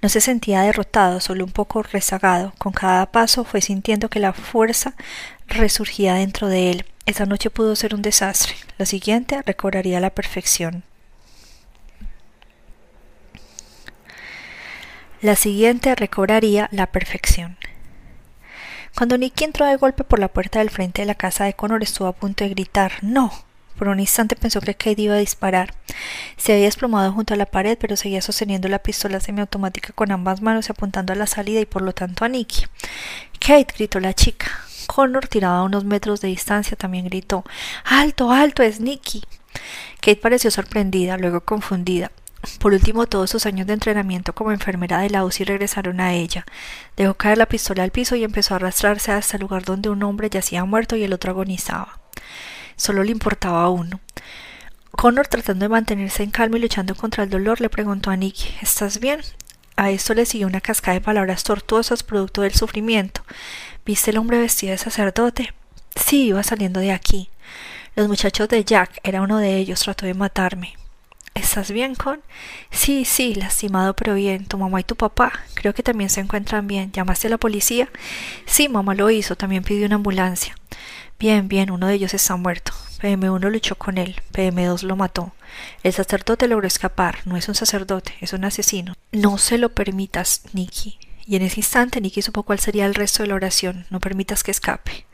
No se sentía derrotado, solo un poco rezagado. Con cada paso fue sintiendo que la fuerza resurgía dentro de él. Esa noche pudo ser un desastre. La siguiente recobraría la perfección. La siguiente recobraría la perfección. Cuando Nicky entró de golpe por la puerta del frente de la casa de Connor estuvo a punto de gritar ¡No! Por un instante pensó que Kate iba a disparar. Se había desplomado junto a la pared, pero seguía sosteniendo la pistola semiautomática con ambas manos y apuntando a la salida y por lo tanto a Nicky. Kate gritó la chica. Connor, tirado a unos metros de distancia, también gritó Alto, alto, es Nicky. Kate pareció sorprendida, luego confundida. Por último, todos sus años de entrenamiento como enfermera de la UCI regresaron a ella. Dejó caer la pistola al piso y empezó a arrastrarse hasta el lugar donde un hombre yacía muerto y el otro agonizaba. Solo le importaba a uno. Connor, tratando de mantenerse en calma y luchando contra el dolor, le preguntó a Nicky ¿Estás bien? A esto le siguió una cascada de palabras tortuosas producto del sufrimiento. ¿Viste el hombre vestido de sacerdote? Sí, iba saliendo de aquí. Los muchachos de Jack, era uno de ellos, trató de matarme. ¿Estás bien, Con? Sí, sí, lastimado pero bien. ¿Tu mamá y tu papá? Creo que también se encuentran bien. ¿Llamaste a la policía? Sí, mamá lo hizo. También pidió una ambulancia. Bien, bien, uno de ellos está muerto. PM1 luchó con él. PM2 lo mató. El sacerdote logró escapar. No es un sacerdote, es un asesino. No se lo permitas, Nicky. Y en ese instante Nicky supo cuál sería el resto de la oración. No permitas que escape.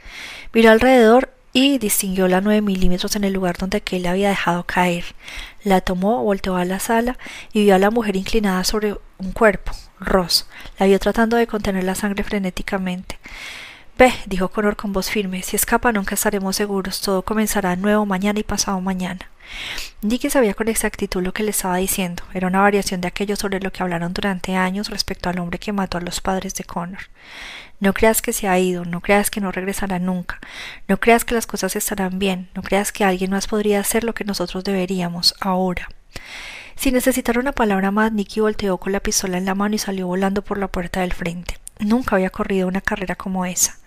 Miró alrededor y distinguió la 9 milímetros en el lugar donde aquel había dejado caer. La tomó, volteó a la sala y vio a la mujer inclinada sobre un cuerpo, Ross. La vio tratando de contener la sangre frenéticamente. Ve, dijo Connor con voz firme, si escapa nunca estaremos seguros, todo comenzará nuevo mañana y pasado mañana. Nicky sabía con exactitud lo que le estaba diciendo. Era una variación de aquello sobre lo que hablaron durante años respecto al hombre que mató a los padres de Connor. No creas que se ha ido, no creas que no regresará nunca, no creas que las cosas estarán bien, no creas que alguien más podría hacer lo que nosotros deberíamos ahora. Sin necesitar una palabra más, Nicky volteó con la pistola en la mano y salió volando por la puerta del frente. Nunca había corrido una carrera como esa.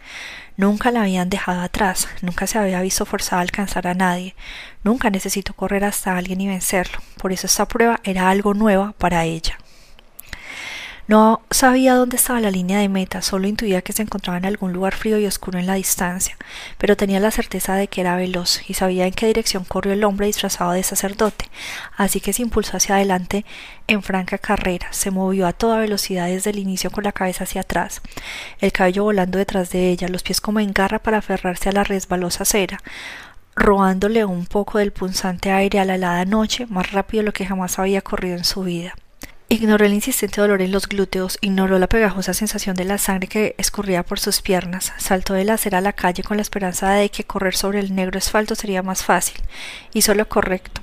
Nunca la habían dejado atrás, nunca se había visto forzada a alcanzar a nadie, nunca necesitó correr hasta alguien y vencerlo. Por eso esta prueba era algo nueva para ella. No sabía dónde estaba la línea de meta, solo intuía que se encontraba en algún lugar frío y oscuro en la distancia, pero tenía la certeza de que era veloz y sabía en qué dirección corrió el hombre disfrazado de sacerdote, así que se impulsó hacia adelante en franca carrera, se movió a toda velocidad desde el inicio con la cabeza hacia atrás, el cabello volando detrás de ella, los pies como en garra para aferrarse a la resbalosa acera, robándole un poco del punzante aire a la helada noche, más rápido de lo que jamás había corrido en su vida. Ignoró el insistente dolor en los glúteos, ignoró la pegajosa sensación de la sangre que escurría por sus piernas, saltó de la acera a la calle con la esperanza de que correr sobre el negro asfalto sería más fácil. Hizo lo correcto.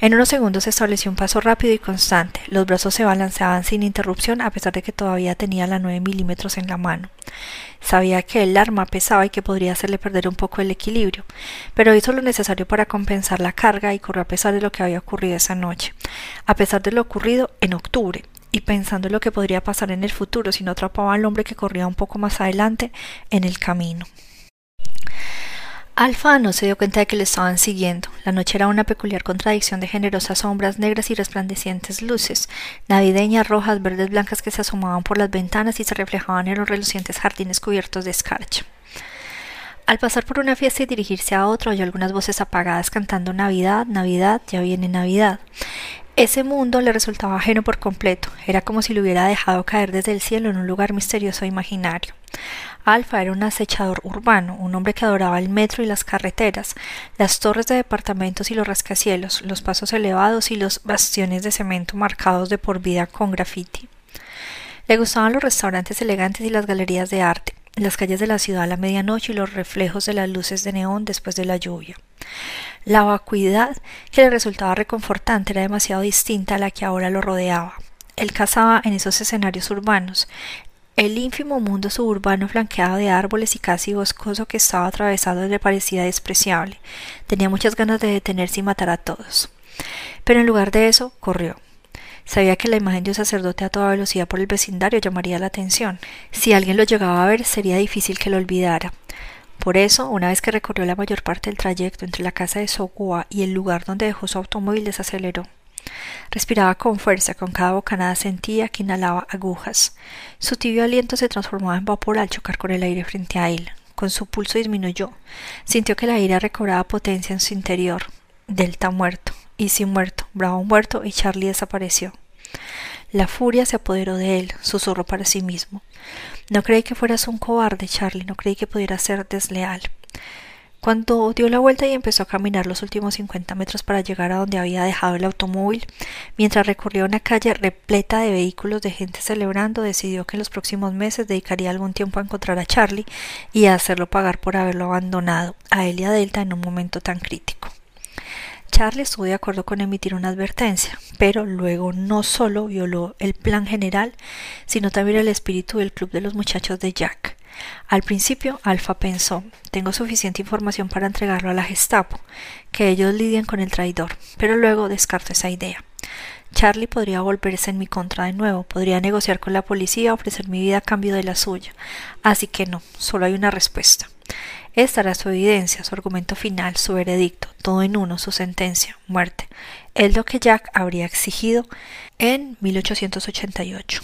En unos segundos estableció un paso rápido y constante. Los brazos se balanceaban sin interrupción a pesar de que todavía tenía la nueve milímetros en la mano. Sabía que el arma pesaba y que podría hacerle perder un poco el equilibrio, pero hizo lo necesario para compensar la carga y corrió a pesar de lo que había ocurrido esa noche, a pesar de lo ocurrido en octubre, y pensando en lo que podría pasar en el futuro si no atrapaba al hombre que corría un poco más adelante en el camino. Alfa no se dio cuenta de que le estaban siguiendo. La noche era una peculiar contradicción de generosas sombras negras y resplandecientes luces, navideñas, rojas, verdes, blancas que se asomaban por las ventanas y se reflejaban en los relucientes jardines cubiertos de escarcha. Al pasar por una fiesta y dirigirse a otra, oyó algunas voces apagadas cantando Navidad, Navidad, ya viene Navidad. Ese mundo le resultaba ajeno por completo, era como si lo hubiera dejado caer desde el cielo en un lugar misterioso e imaginario. Alfa era un acechador urbano, un hombre que adoraba el metro y las carreteras, las torres de departamentos y los rascacielos, los pasos elevados y los bastiones de cemento marcados de por vida con graffiti. Le gustaban los restaurantes elegantes y las galerías de arte, las calles de la ciudad a la medianoche y los reflejos de las luces de neón después de la lluvia. La vacuidad que le resultaba reconfortante era demasiado distinta a la que ahora lo rodeaba. Él cazaba en esos escenarios urbanos, el ínfimo mundo suburbano flanqueado de árboles y casi boscoso que estaba atravesado le parecía despreciable. Tenía muchas ganas de detenerse y matar a todos. Pero en lugar de eso, corrió. Sabía que la imagen de un sacerdote a toda velocidad por el vecindario llamaría la atención. Si alguien lo llegaba a ver, sería difícil que lo olvidara. Por eso, una vez que recorrió la mayor parte del trayecto entre la casa de Sogua y el lugar donde dejó su automóvil, desaceleró. Respiraba con fuerza, con cada bocanada sentía que inhalaba agujas. Su tibio aliento se transformaba en vapor al chocar con el aire frente a él. Con su pulso disminuyó. Sintió que la ira recobraba potencia en su interior. Delta muerto, Easy muerto, Bravo muerto y Charlie desapareció. La furia se apoderó de él, susurró para sí mismo. No creí que fueras un cobarde, Charlie, no creí que pudieras ser desleal. Cuando dio la vuelta y empezó a caminar los últimos cincuenta metros para llegar a donde había dejado el automóvil, mientras recorría una calle repleta de vehículos de gente celebrando, decidió que en los próximos meses dedicaría algún tiempo a encontrar a Charlie y a hacerlo pagar por haberlo abandonado a él y a Delta en un momento tan crítico. Charlie estuvo de acuerdo con emitir una advertencia, pero luego no solo violó el plan general, sino también el espíritu del club de los muchachos de Jack. Al principio, Alfa pensó, tengo suficiente información para entregarlo a la Gestapo, que ellos lidien con el traidor, pero luego descartó esa idea. Charlie podría volverse en mi contra de nuevo, podría negociar con la policía, ofrecer mi vida a cambio de la suya. Así que no, solo hay una respuesta. Esta era su evidencia, su argumento final, su veredicto, todo en uno, su sentencia, muerte. Es lo que Jack habría exigido en 1888.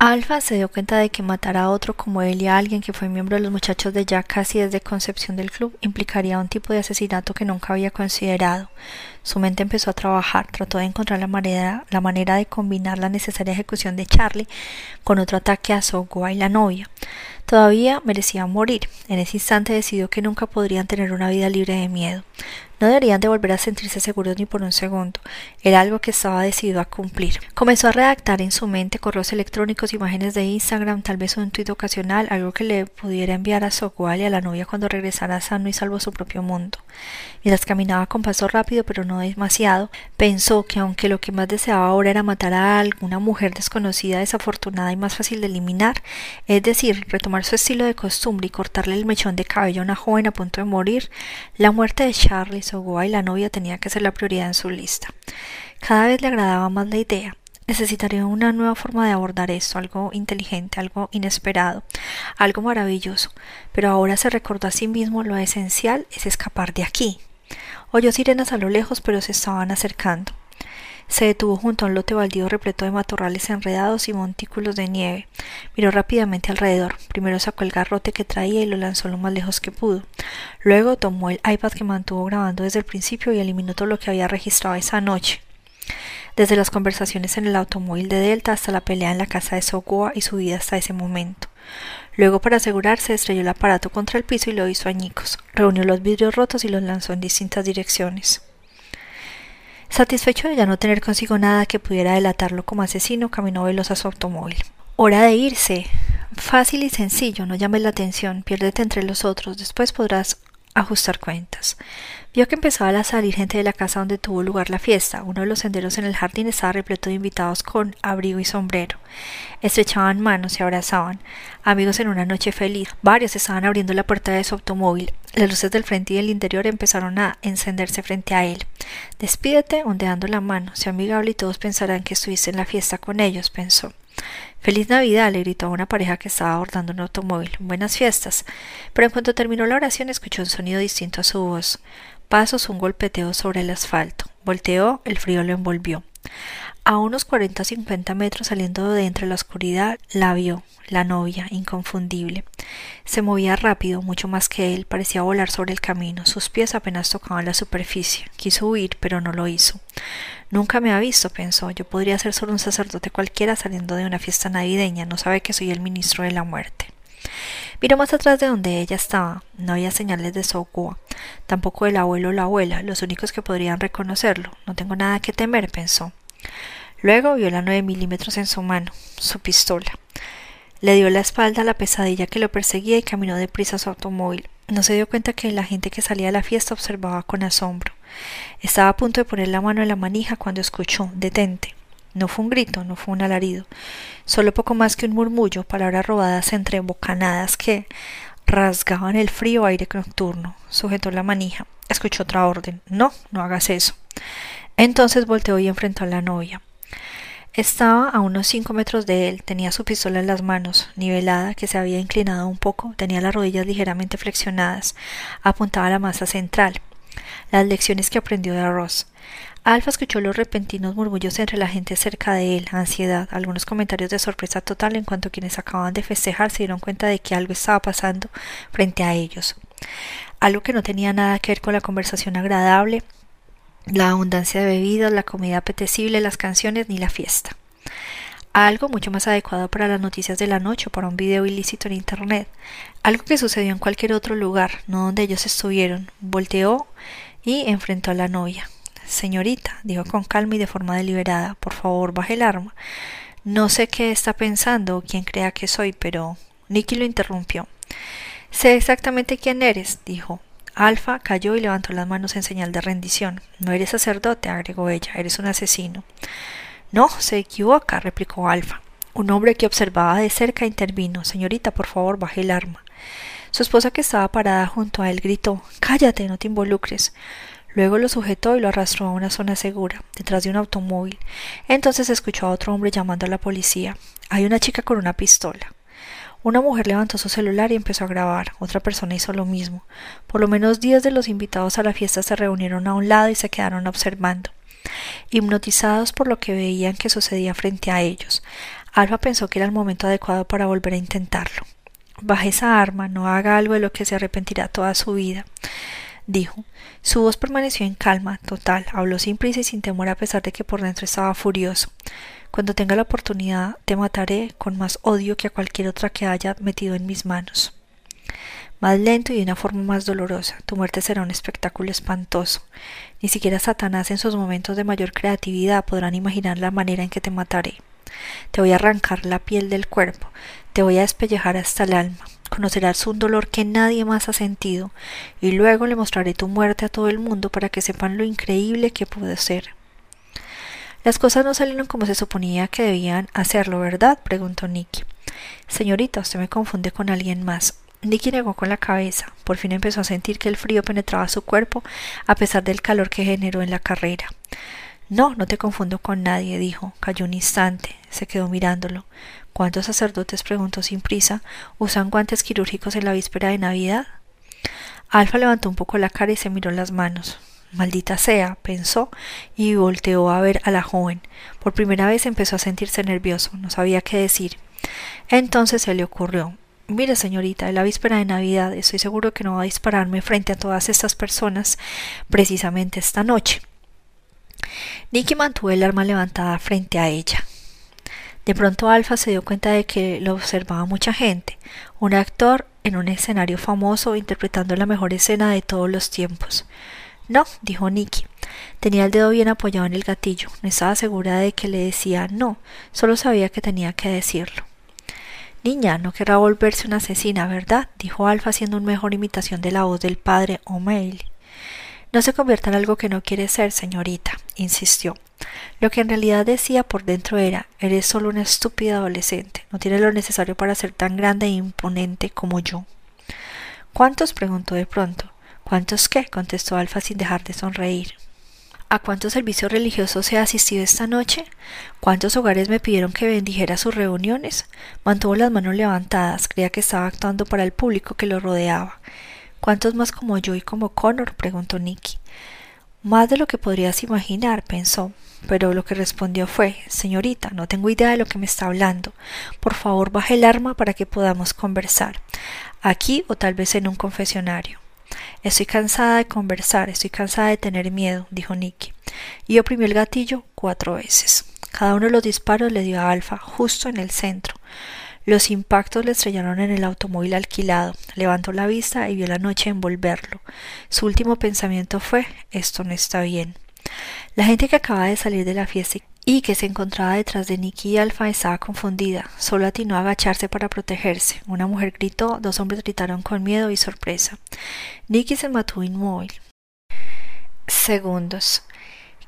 Alfa se dio cuenta de que matar a otro como él y a alguien que fue miembro de los muchachos de Jack casi desde concepción del club implicaría un tipo de asesinato que nunca había considerado. Su mente empezó a trabajar, trató de encontrar la manera, la manera de combinar la necesaria ejecución de Charlie con otro ataque a Sogua y la novia. Todavía merecía morir. En ese instante decidió que nunca podrían tener una vida libre de miedo. No deberían de volver a sentirse seguros ni por un segundo. Era algo que estaba decidido a cumplir. Comenzó a redactar en su mente correos electrónicos, imágenes de Instagram, tal vez un tuit ocasional, algo que le pudiera enviar a Sogwal y a la novia cuando regresara sano y salvo a su propio mundo. Mientras caminaba con paso rápido, pero no demasiado, pensó que aunque lo que más deseaba ahora era matar a alguna mujer desconocida, desafortunada y más fácil de eliminar, es decir, retomar su estilo de costumbre y cortarle el mechón de cabello a una joven a punto de morir, la muerte de Charlie Sogoa y la novia tenía que ser la prioridad en su lista. Cada vez le agradaba más la idea. Necesitaría una nueva forma de abordar esto, algo inteligente, algo inesperado, algo maravilloso. Pero ahora se recordó a sí mismo lo esencial es escapar de aquí. Oyó sirenas a lo lejos, pero se estaban acercando. Se detuvo junto a un lote baldío repleto de matorrales enredados y montículos de nieve. Miró rápidamente alrededor. Primero sacó el garrote que traía y lo lanzó lo más lejos que pudo. Luego tomó el iPad que mantuvo grabando desde el principio y eliminó todo lo que había registrado esa noche. Desde las conversaciones en el automóvil de Delta hasta la pelea en la casa de Sogoa y su vida hasta ese momento. Luego, para asegurarse, estrelló el aparato contra el piso y lo hizo añicos. Reunió los vidrios rotos y los lanzó en distintas direcciones. Satisfecho de ya no tener consigo nada que pudiera delatarlo como asesino, caminó veloz a su automóvil. Hora de irse. Fácil y sencillo, no llames la atención, piérdete entre los otros, después podrás ajustar cuentas. Vio que empezaba a salir gente de la casa donde tuvo lugar la fiesta. Uno de los senderos en el jardín estaba repleto de invitados con abrigo y sombrero. Estrechaban manos y abrazaban. Amigos en una noche feliz. Varios estaban abriendo la puerta de su automóvil. Las luces del frente y del interior empezaron a encenderse frente a él. Despídete ondeando la mano. Sea amigable y todos pensarán que estuviste en la fiesta con ellos, pensó. Feliz Navidad, le gritó a una pareja que estaba abordando un automóvil. Buenas fiestas. Pero en cuanto terminó la oración escuchó un sonido distinto a su voz. Pasos, un golpeteo sobre el asfalto. Volteó, el frío lo envolvió. A unos cuarenta o cincuenta metros saliendo de entre la oscuridad, la vio, la novia, inconfundible. Se movía rápido, mucho más que él, parecía volar sobre el camino, sus pies apenas tocaban la superficie. Quiso huir, pero no lo hizo. Nunca me ha visto, pensó. Yo podría ser solo un sacerdote cualquiera saliendo de una fiesta navideña. No sabe que soy el ministro de la muerte. Miró más atrás de donde ella estaba. No había señales de Sogua, tampoco del abuelo o la abuela, los únicos que podrían reconocerlo. No tengo nada que temer, pensó. Luego vio la nueve milímetros en su mano, su pistola. Le dio la espalda a la pesadilla que lo perseguía y caminó deprisa a su automóvil. No se dio cuenta que la gente que salía de la fiesta observaba con asombro. Estaba a punto de poner la mano en la manija cuando escuchó detente. No fue un grito, no fue un alarido, solo poco más que un murmullo, palabras robadas entre bocanadas que rasgaban el frío aire nocturno. Sujetó la manija. Escuchó otra orden. No, no hagas eso. Entonces volteó y enfrentó a la novia. Estaba a unos cinco metros de él, tenía su pistola en las manos, nivelada, que se había inclinado un poco, tenía las rodillas ligeramente flexionadas, apuntaba a la masa central. Las lecciones que aprendió de Ross. Alfa escuchó los repentinos murmullos entre la gente cerca de él, ansiedad, algunos comentarios de sorpresa total en cuanto quienes acababan de festejar se dieron cuenta de que algo estaba pasando frente a ellos. Algo que no tenía nada que ver con la conversación agradable, la abundancia de bebidas, la comida apetecible, las canciones ni la fiesta. Algo mucho más adecuado para las noticias de la noche o para un video ilícito en Internet. Algo que sucedió en cualquier otro lugar, no donde ellos estuvieron. Volteó y enfrentó a la novia. Señorita, dijo con calma y de forma deliberada, por favor baje el arma. No sé qué está pensando o quién crea que soy, pero. Nicky lo interrumpió. Sé exactamente quién eres, dijo. Alfa cayó y levantó las manos en señal de rendición. No eres sacerdote, agregó ella, eres un asesino. No, se equivoca, replicó Alfa. Un hombre que observaba de cerca intervino. Señorita, por favor, baje el arma. Su esposa, que estaba parada junto a él, gritó Cállate, no te involucres. Luego lo sujetó y lo arrastró a una zona segura, detrás de un automóvil. Entonces escuchó a otro hombre llamando a la policía. Hay una chica con una pistola. Una mujer levantó su celular y empezó a grabar. Otra persona hizo lo mismo. Por lo menos diez de los invitados a la fiesta se reunieron a un lado y se quedaron observando, hipnotizados por lo que veían que sucedía frente a ellos. Alba pensó que era el momento adecuado para volver a intentarlo. Baje esa arma, no haga algo de lo que se arrepentirá toda su vida dijo. Su voz permaneció en calma total, habló sin prisa y sin temor a pesar de que por dentro estaba furioso. Cuando tenga la oportunidad te mataré con más odio que a cualquier otra que haya metido en mis manos. Más lento y de una forma más dolorosa, tu muerte será un espectáculo espantoso. Ni siquiera Satanás en sus momentos de mayor creatividad podrán imaginar la manera en que te mataré. Te voy a arrancar la piel del cuerpo, te voy a despellejar hasta el alma, conocerás un dolor que nadie más ha sentido, y luego le mostraré tu muerte a todo el mundo para que sepan lo increíble que puede ser. Las cosas no salieron como se suponía que debían hacerlo, ¿verdad? preguntó Nicky. Señorita, usted me confunde con alguien más. Nicky negó con la cabeza. Por fin empezó a sentir que el frío penetraba su cuerpo a pesar del calor que generó en la carrera. No, no te confundo con nadie, dijo. Cayó un instante. Se quedó mirándolo. ¿Cuántos sacerdotes, preguntó sin prisa, usan guantes quirúrgicos en la víspera de Navidad? Alfa levantó un poco la cara y se miró las manos. Maldita sea, pensó, y volteó a ver a la joven. Por primera vez empezó a sentirse nervioso, no sabía qué decir. Entonces se le ocurrió Mire, señorita, en la víspera de Navidad estoy seguro que no va a dispararme frente a todas estas personas precisamente esta noche. Nicky mantuvo el arma levantada frente a ella. De pronto Alfa se dio cuenta de que lo observaba mucha gente, un actor en un escenario famoso interpretando la mejor escena de todos los tiempos. No, dijo Nicky. Tenía el dedo bien apoyado en el gatillo. No estaba segura de que le decía no, solo sabía que tenía que decirlo. Niña, no querrá volverse una asesina, ¿verdad? dijo Alfa haciendo una mejor imitación de la voz del padre O'Malley. No se convierta en algo que no quiere ser, señorita, insistió. Lo que en realidad decía por dentro era Eres solo una estúpida adolescente. No tiene lo necesario para ser tan grande e imponente como yo. ¿Cuántos? preguntó de pronto. ¿Cuántos qué? contestó Alfa sin dejar de sonreír. ¿A cuántos servicios religiosos he asistido esta noche? ¿Cuántos hogares me pidieron que bendijera sus reuniones? Mantuvo las manos levantadas, creía que estaba actuando para el público que lo rodeaba. ¿Cuántos más como yo y como Connor? preguntó Nicky. Más de lo que podrías imaginar, pensó, pero lo que respondió fue Señorita, no tengo idea de lo que me está hablando. Por favor, baje el arma para que podamos conversar. Aquí o tal vez en un confesionario. Estoy cansada de conversar, estoy cansada de tener miedo, dijo Nicky, y oprimió el gatillo cuatro veces. Cada uno de los disparos le dio a Alfa justo en el centro. Los impactos le estrellaron en el automóvil alquilado. Levantó la vista y vio la noche envolverlo. Su último pensamiento fue esto no está bien. La gente que acaba de salir de la fiesta y que se encontraba detrás de Nicky y Alfa estaba confundida. Solo atinó a agacharse para protegerse. Una mujer gritó, dos hombres gritaron con miedo y sorpresa. Nicky se mató inmóvil. Segundos.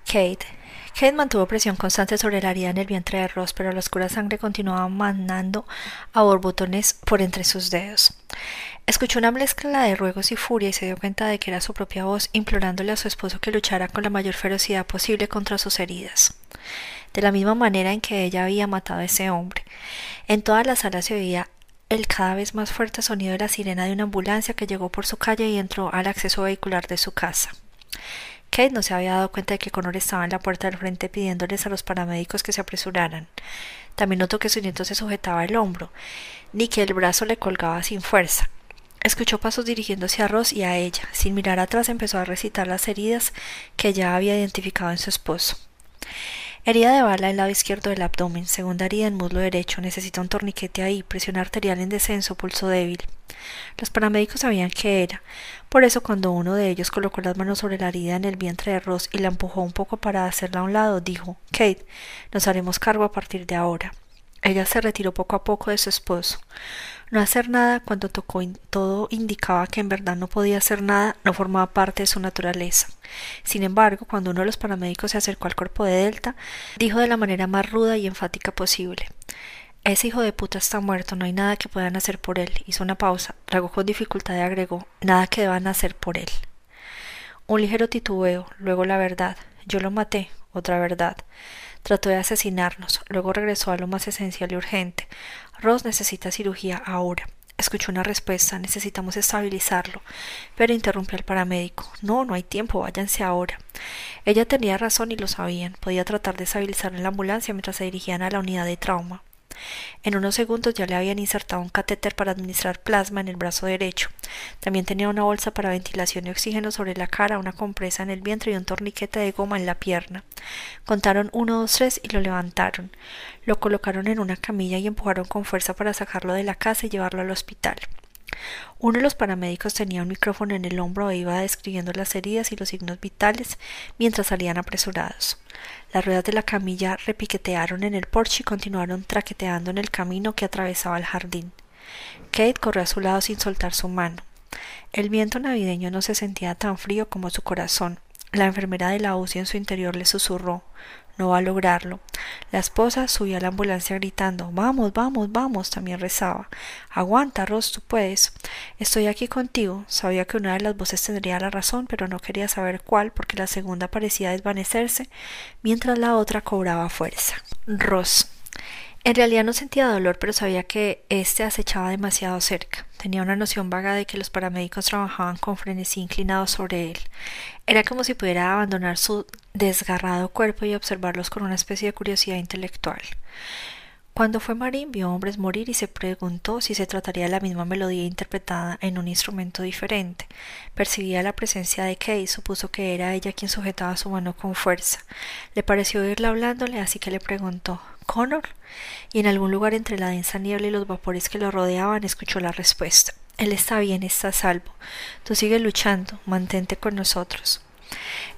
Kate, Kate mantuvo presión constante sobre la herida en el vientre de Ross, pero la oscura sangre continuaba mandando a borbotones por entre sus dedos. Escuchó una mezcla de ruegos y furia y se dio cuenta de que era su propia voz implorándole a su esposo que luchara con la mayor ferocidad posible contra sus heridas. De la misma manera en que ella había matado a ese hombre. En toda la sala se oía el cada vez más fuerte sonido de la sirena de una ambulancia que llegó por su calle y entró al acceso vehicular de su casa. Kate no se había dado cuenta de que Connor estaba en la puerta del frente pidiéndoles a los paramédicos que se apresuraran. También notó que su nieto se sujetaba el hombro, ni que el brazo le colgaba sin fuerza. Escuchó pasos dirigiéndose a Ross y a ella. Sin mirar atrás empezó a recitar las heridas que ya había identificado en su esposo. Herida de bala en lado izquierdo del abdomen, segunda herida en muslo derecho, necesita un torniquete ahí, presión arterial en descenso, pulso débil. Los paramédicos sabían qué era, por eso cuando uno de ellos colocó las manos sobre la herida en el vientre de Ross y la empujó un poco para hacerla a un lado, dijo Kate, nos haremos cargo a partir de ahora. Ella se retiró poco a poco de su esposo. No hacer nada cuando tocó todo indicaba que en verdad no podía hacer nada, no formaba parte de su naturaleza. Sin embargo, cuando uno de los paramédicos se acercó al cuerpo de Delta, dijo de la manera más ruda y enfática posible ese hijo de puta está muerto, no hay nada que puedan hacer por él. Hizo una pausa, tragó con dificultad y agregó nada que deban hacer por él. Un ligero titubeo, luego la verdad. Yo lo maté, otra verdad. Trató de asesinarnos, luego regresó a lo más esencial y urgente. Ross necesita cirugía ahora. Escuchó una respuesta, necesitamos estabilizarlo, pero interrumpió al paramédico. No, no hay tiempo, váyanse ahora. Ella tenía razón y lo sabían. Podía tratar de estabilizar en la ambulancia mientras se dirigían a la unidad de trauma. En unos segundos ya le habían insertado un catéter para administrar plasma en el brazo derecho. También tenía una bolsa para ventilación y oxígeno sobre la cara, una compresa en el vientre y un torniquete de goma en la pierna. Contaron uno, dos, tres y lo levantaron. Lo colocaron en una camilla y empujaron con fuerza para sacarlo de la casa y llevarlo al hospital. Uno de los paramédicos tenía un micrófono en el hombro e iba describiendo las heridas y los signos vitales mientras salían apresurados. Las ruedas de la camilla repiquetearon en el porche y continuaron traqueteando en el camino que atravesaba el jardín. Kate corrió a su lado sin soltar su mano. El viento navideño no se sentía tan frío como su corazón. La enfermera de la UCI en su interior le susurró no va a lograrlo. La esposa subió a la ambulancia gritando Vamos, vamos, vamos. También rezaba Aguanta, Ross, tú puedes. Estoy aquí contigo. Sabía que una de las voces tendría la razón, pero no quería saber cuál, porque la segunda parecía desvanecerse, mientras la otra cobraba fuerza. Ross. En realidad no sentía dolor, pero sabía que éste acechaba demasiado cerca. Tenía una noción vaga de que los paramédicos trabajaban con frenesí inclinados sobre él. Era como si pudiera abandonar su desgarrado cuerpo y observarlos con una especie de curiosidad intelectual. Cuando fue Marín vio hombres morir y se preguntó si se trataría de la misma melodía interpretada en un instrumento diferente. Percibía la presencia de Kay supuso que era ella quien sujetaba su mano con fuerza. Le pareció oírla hablándole, así que le preguntó Connor? Y en algún lugar entre la densa niebla y los vapores que lo rodeaban escuchó la respuesta. Él está bien, está a salvo. Tú sigue luchando, mantente con nosotros.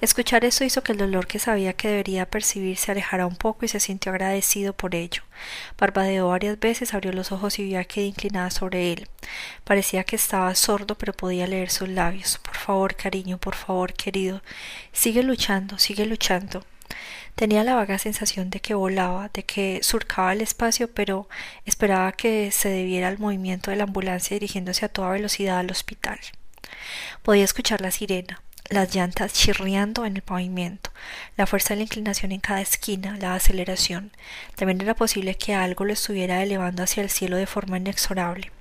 Escuchar eso hizo que el dolor que sabía que debería percibir se alejara un poco y se sintió agradecido por ello. Barbadeó varias veces, abrió los ojos y vio a Kate inclinada sobre él. Parecía que estaba sordo, pero podía leer sus labios. Por favor, cariño, por favor, querido. Sigue luchando, sigue luchando. Tenía la vaga sensación de que volaba, de que surcaba el espacio, pero esperaba que se debiera al movimiento de la ambulancia dirigiéndose a toda velocidad al hospital. Podía escuchar la sirena, las llantas chirriando en el pavimento, la fuerza de la inclinación en cada esquina, la aceleración. También era posible que algo lo estuviera elevando hacia el cielo de forma inexorable.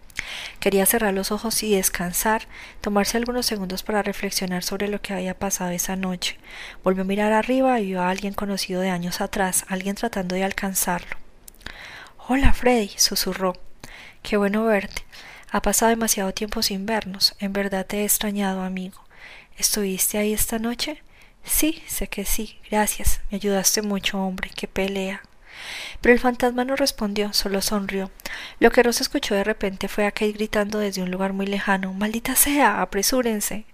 Quería cerrar los ojos y descansar, tomarse algunos segundos para reflexionar sobre lo que había pasado esa noche. Volvió a mirar arriba y vio a alguien conocido de años atrás, alguien tratando de alcanzarlo. Hola, Freddy, susurró. Qué bueno verte. Ha pasado demasiado tiempo sin vernos. En verdad te he extrañado, amigo. ¿Estuviste ahí esta noche? Sí, sé que sí. Gracias. Me ayudaste mucho, hombre. Qué pelea. Pero el fantasma no respondió, solo sonrió. Lo que Rosa escuchó de repente fue a gritando desde un lugar muy lejano Maldita sea. apresúrense.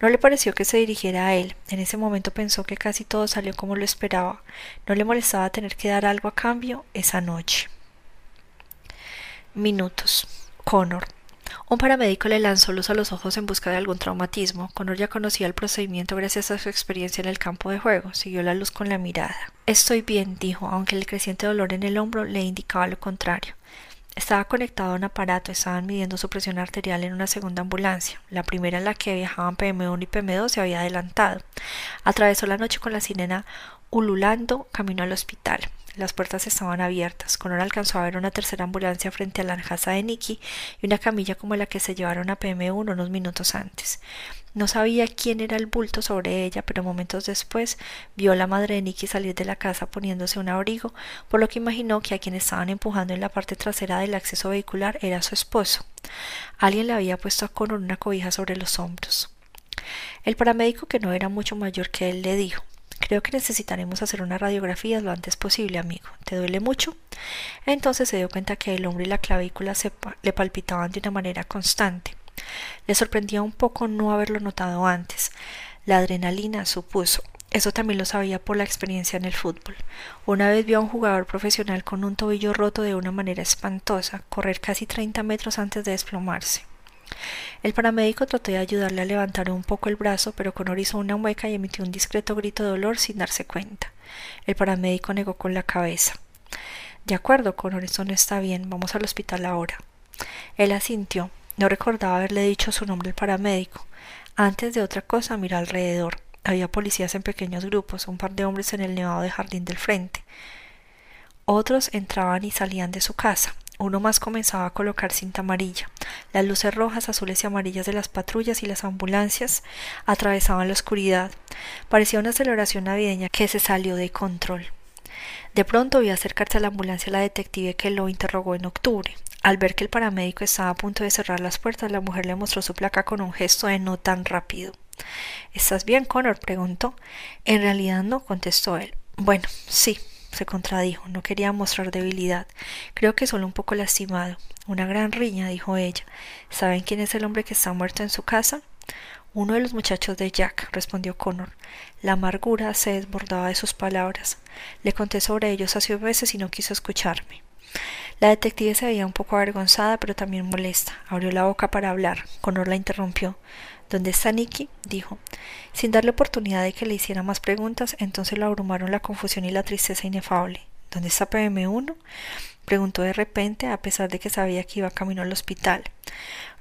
No le pareció que se dirigiera a él. En ese momento pensó que casi todo salió como lo esperaba. No le molestaba tener que dar algo a cambio esa noche. Minutos. Connor. Un paramédico le lanzó luz a los ojos en busca de algún traumatismo. Connor ya conocía el procedimiento gracias a su experiencia en el campo de juego. Siguió la luz con la mirada. Estoy bien, dijo, aunque el creciente dolor en el hombro le indicaba lo contrario. Estaba conectado a un aparato, estaban midiendo su presión arterial en una segunda ambulancia. La primera en la que viajaban PM1 y PM2 se había adelantado. Atravesó la noche con la sirena ululando camino al hospital. Las puertas estaban abiertas. Conor alcanzó a ver una tercera ambulancia frente a la casa de Nicky y una camilla como la que se llevaron a PM1 unos minutos antes. No sabía quién era el bulto sobre ella, pero momentos después vio a la madre de Nicky salir de la casa poniéndose un abrigo, por lo que imaginó que a quien estaban empujando en la parte trasera del acceso vehicular era su esposo. Alguien le había puesto a Conor una cobija sobre los hombros. El paramédico, que no era mucho mayor que él, le dijo Creo que necesitaremos hacer una radiografía lo antes posible, amigo. ¿Te duele mucho? Entonces se dio cuenta que el hombro y la clavícula se le palpitaban de una manera constante. Le sorprendía un poco no haberlo notado antes. La adrenalina, supuso. Eso también lo sabía por la experiencia en el fútbol. Una vez vio a un jugador profesional con un tobillo roto de una manera espantosa correr casi treinta metros antes de desplomarse. El paramédico trató de ayudarle a levantar un poco el brazo, pero Connor hizo una mueca y emitió un discreto grito de dolor sin darse cuenta. El paramédico negó con la cabeza. De acuerdo, Connor, eso no está bien. Vamos al hospital ahora. Él asintió. No recordaba haberle dicho su nombre al paramédico. Antes de otra cosa miró alrededor. Había policías en pequeños grupos, un par de hombres en el nevado de jardín del frente. Otros entraban y salían de su casa. Uno más comenzaba a colocar cinta amarilla. Las luces rojas, azules y amarillas de las patrullas y las ambulancias atravesaban la oscuridad. Parecía una celebración navideña que se salió de control. De pronto vio acercarse a la ambulancia la detective que lo interrogó en octubre. Al ver que el paramédico estaba a punto de cerrar las puertas, la mujer le mostró su placa con un gesto de no tan rápido. ¿Estás bien, Connor? preguntó. En realidad no, contestó él. Bueno, sí, se contradijo. No quería mostrar debilidad. Creo que solo un poco lastimado. Una gran riña, dijo ella. ¿Saben quién es el hombre que está muerto en su casa? Uno de los muchachos de Jack, respondió Connor. La amargura se desbordaba de sus palabras. Le conté sobre ellos hace veces y no quiso escucharme. La detective se veía un poco avergonzada, pero también molesta. Abrió la boca para hablar. Connor la interrumpió. ¿Dónde está Nicky? dijo. Sin darle oportunidad de que le hiciera más preguntas, entonces lo abrumaron la confusión y la tristeza inefable. ¿Dónde está PM1? preguntó de repente, a pesar de que sabía que iba camino al hospital.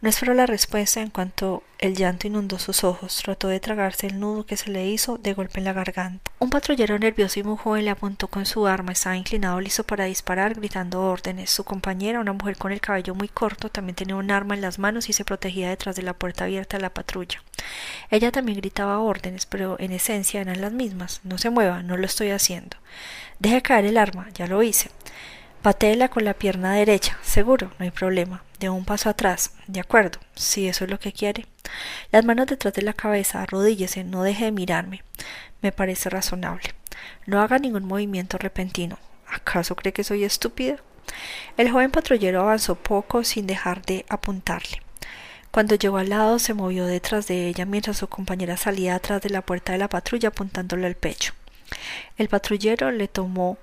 No esperó la respuesta en cuanto el llanto inundó sus ojos. Trató de tragarse el nudo que se le hizo de golpe en la garganta. Un patrullero nervioso y muy joven le apuntó con su arma. Estaba inclinado listo para disparar, gritando órdenes. Su compañera, una mujer con el cabello muy corto, también tenía un arma en las manos y se protegía detrás de la puerta abierta de la patrulla. Ella también gritaba órdenes, pero en esencia eran las mismas. No se mueva, no lo estoy haciendo. Deje caer el arma, ya lo hice. Patéela con la pierna derecha, seguro, no hay problema. De un paso atrás, de acuerdo, si eso es lo que quiere. Las manos detrás de la cabeza, arrodíllese, no deje de mirarme. Me parece razonable. No haga ningún movimiento repentino. ¿Acaso cree que soy estúpida? El joven patrullero avanzó poco sin dejar de apuntarle. Cuando llegó al lado se movió detrás de ella mientras su compañera salía atrás de la puerta de la patrulla apuntándole al pecho. El patrullero le tomó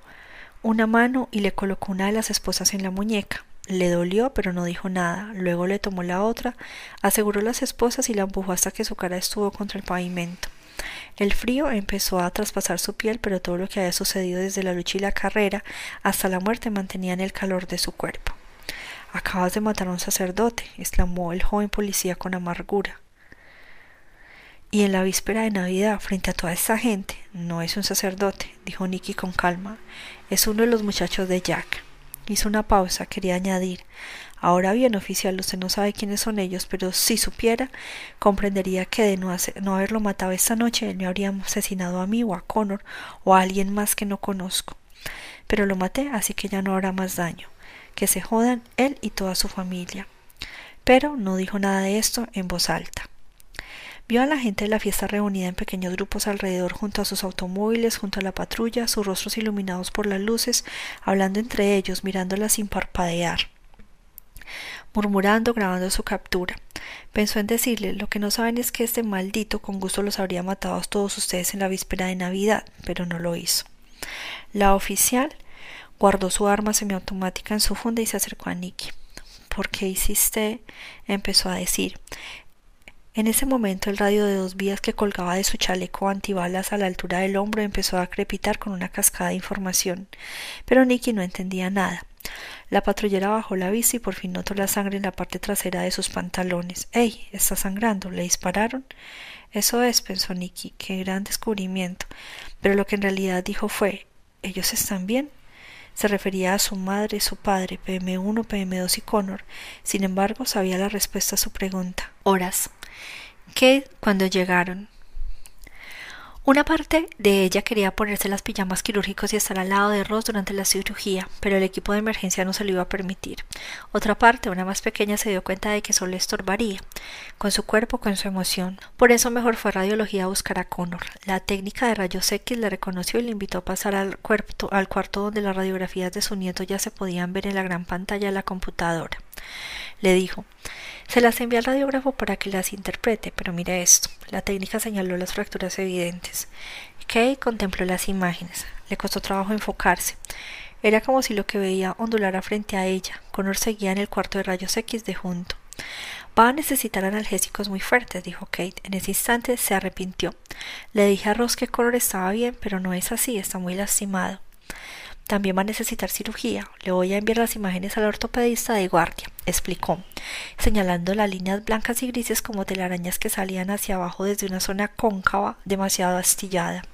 una mano y le colocó una de las esposas en la muñeca. Le dolió, pero no dijo nada. Luego le tomó la otra, aseguró las esposas y la empujó hasta que su cara estuvo contra el pavimento. El frío empezó a traspasar su piel, pero todo lo que había sucedido desde la lucha y la carrera hasta la muerte mantenían el calor de su cuerpo. Acabas de matar a un sacerdote, exclamó el joven policía con amargura. Y en la víspera de Navidad, frente a toda esta gente, no es un sacerdote, dijo Nicky con calma, es uno de los muchachos de Jack. Hizo una pausa, quería añadir. Ahora bien, oficial, usted no sabe quiénes son ellos, pero si supiera, comprendería que de no, haberlo matado esta noche, él me habría asesinado a mí o a Connor o a alguien más que no conozco. Pero lo maté, así que ya no habrá más daño. Que se jodan él y toda su familia. Pero no dijo nada de esto en voz alta. Vio a la gente de la fiesta reunida en pequeños grupos alrededor junto a sus automóviles, junto a la patrulla, sus rostros iluminados por las luces, hablando entre ellos, mirándola sin parpadear murmurando, grabando su captura. Pensó en decirle lo que no saben es que este maldito con gusto los habría matado a todos ustedes en la víspera de Navidad, pero no lo hizo. La oficial guardó su arma semiautomática en su funda y se acercó a Nicky. ¿Por qué hiciste? empezó a decir. En ese momento el radio de dos vías que colgaba de su chaleco antibalas a la altura del hombro empezó a crepitar con una cascada de información, pero Nicky no entendía nada. La patrullera bajó la vista y por fin notó la sangre en la parte trasera de sus pantalones. ¡Ey! Está sangrando. ¿Le dispararon? Eso es, pensó Nicky. Qué gran descubrimiento. Pero lo que en realidad dijo fue ¿Ellos están bien? Se refería a su madre, su padre, PM1, PM2 y Connor. Sin embargo, sabía la respuesta a su pregunta. Horas. ¿Qué cuando llegaron? Una parte de ella quería ponerse las pijamas quirúrgicos y estar al lado de Ross durante la cirugía, pero el equipo de emergencia no se lo iba a permitir. Otra parte, una más pequeña, se dio cuenta de que eso le estorbaría, con su cuerpo, con su emoción. Por eso mejor fue radiología a buscar a Connor. La técnica de rayos X le reconoció y le invitó a pasar al cuarto donde las radiografías de su nieto ya se podían ver en la gran pantalla de la computadora. Le dijo se las envía al radiógrafo para que las interprete, pero mire esto. La técnica señaló las fracturas evidentes. Kay contempló las imágenes. Le costó trabajo enfocarse. Era como si lo que veía ondulara frente a ella. Connor seguía en el cuarto de rayos X de junto. Va a necesitar analgésicos muy fuertes, dijo Kate. En ese instante se arrepintió. Le dije a Ross que Connor estaba bien, pero no es así, está muy lastimado. También va a necesitar cirugía. Le voy a enviar las imágenes al ortopedista de guardia, explicó, señalando las líneas blancas y grises como telarañas que salían hacia abajo desde una zona cóncava demasiado astillada.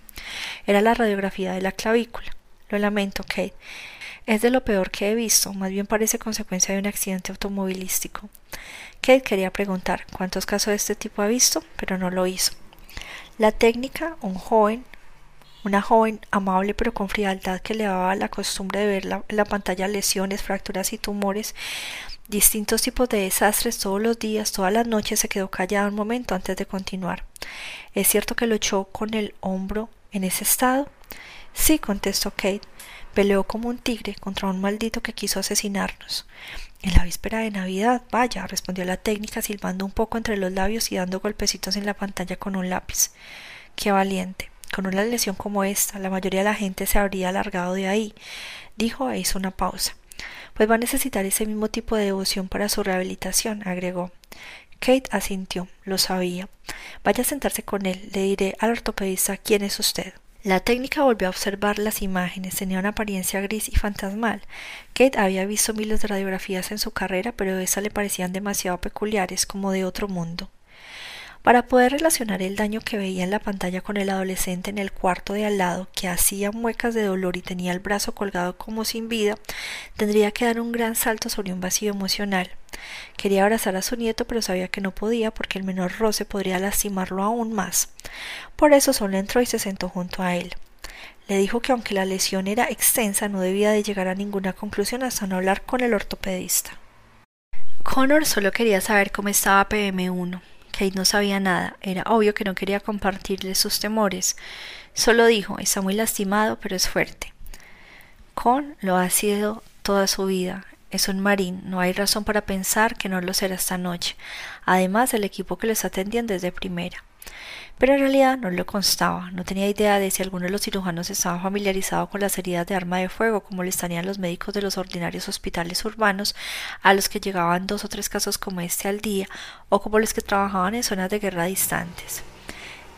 Era la radiografía de la clavícula. Lo lamento, Kate. Es de lo peor que he visto, más bien parece consecuencia de un accidente automovilístico. Kate quería preguntar cuántos casos de este tipo ha visto, pero no lo hizo. La técnica, un joven, una joven amable pero con frialdad que le daba la costumbre de ver la, la pantalla lesiones, fracturas y tumores, distintos tipos de desastres todos los días, todas las noches, se quedó callada un momento antes de continuar. ¿Es cierto que lo echó con el hombro en ese estado? Sí, contestó Kate. Peleó como un tigre contra un maldito que quiso asesinarnos. En la víspera de Navidad, vaya, respondió la técnica, silbando un poco entre los labios y dando golpecitos en la pantalla con un lápiz. Qué valiente. Con una lesión como esta, la mayoría de la gente se habría alargado de ahí, dijo e hizo una pausa. Pues va a necesitar ese mismo tipo de devoción para su rehabilitación, agregó. Kate asintió, lo sabía. Vaya a sentarse con él, le diré al ortopedista quién es usted. La técnica volvió a observar las imágenes, tenía una apariencia gris y fantasmal. Kate había visto miles de radiografías en su carrera, pero esas le parecían demasiado peculiares, como de otro mundo. Para poder relacionar el daño que veía en la pantalla con el adolescente en el cuarto de al lado, que hacía muecas de dolor y tenía el brazo colgado como sin vida, tendría que dar un gran salto sobre un vacío emocional. Quería abrazar a su nieto, pero sabía que no podía porque el menor roce podría lastimarlo aún más. Por eso solo entró y se sentó junto a él. Le dijo que aunque la lesión era extensa, no debía de llegar a ninguna conclusión hasta no hablar con el ortopedista. Connor solo quería saber cómo estaba PM1. Kate no sabía nada. Era obvio que no quería compartirle sus temores. Solo dijo, está muy lastimado, pero es fuerte. Con lo ha sido toda su vida. Es un marín, no hay razón para pensar que no lo será esta noche. Además, el equipo que lo está atendiendo primera pero en realidad no le constaba, no tenía idea de si alguno de los cirujanos estaba familiarizado con las heridas de arma de fuego, como le estarían los médicos de los ordinarios hospitales urbanos, a los que llegaban dos o tres casos como este al día, o como los que trabajaban en zonas de guerra distantes.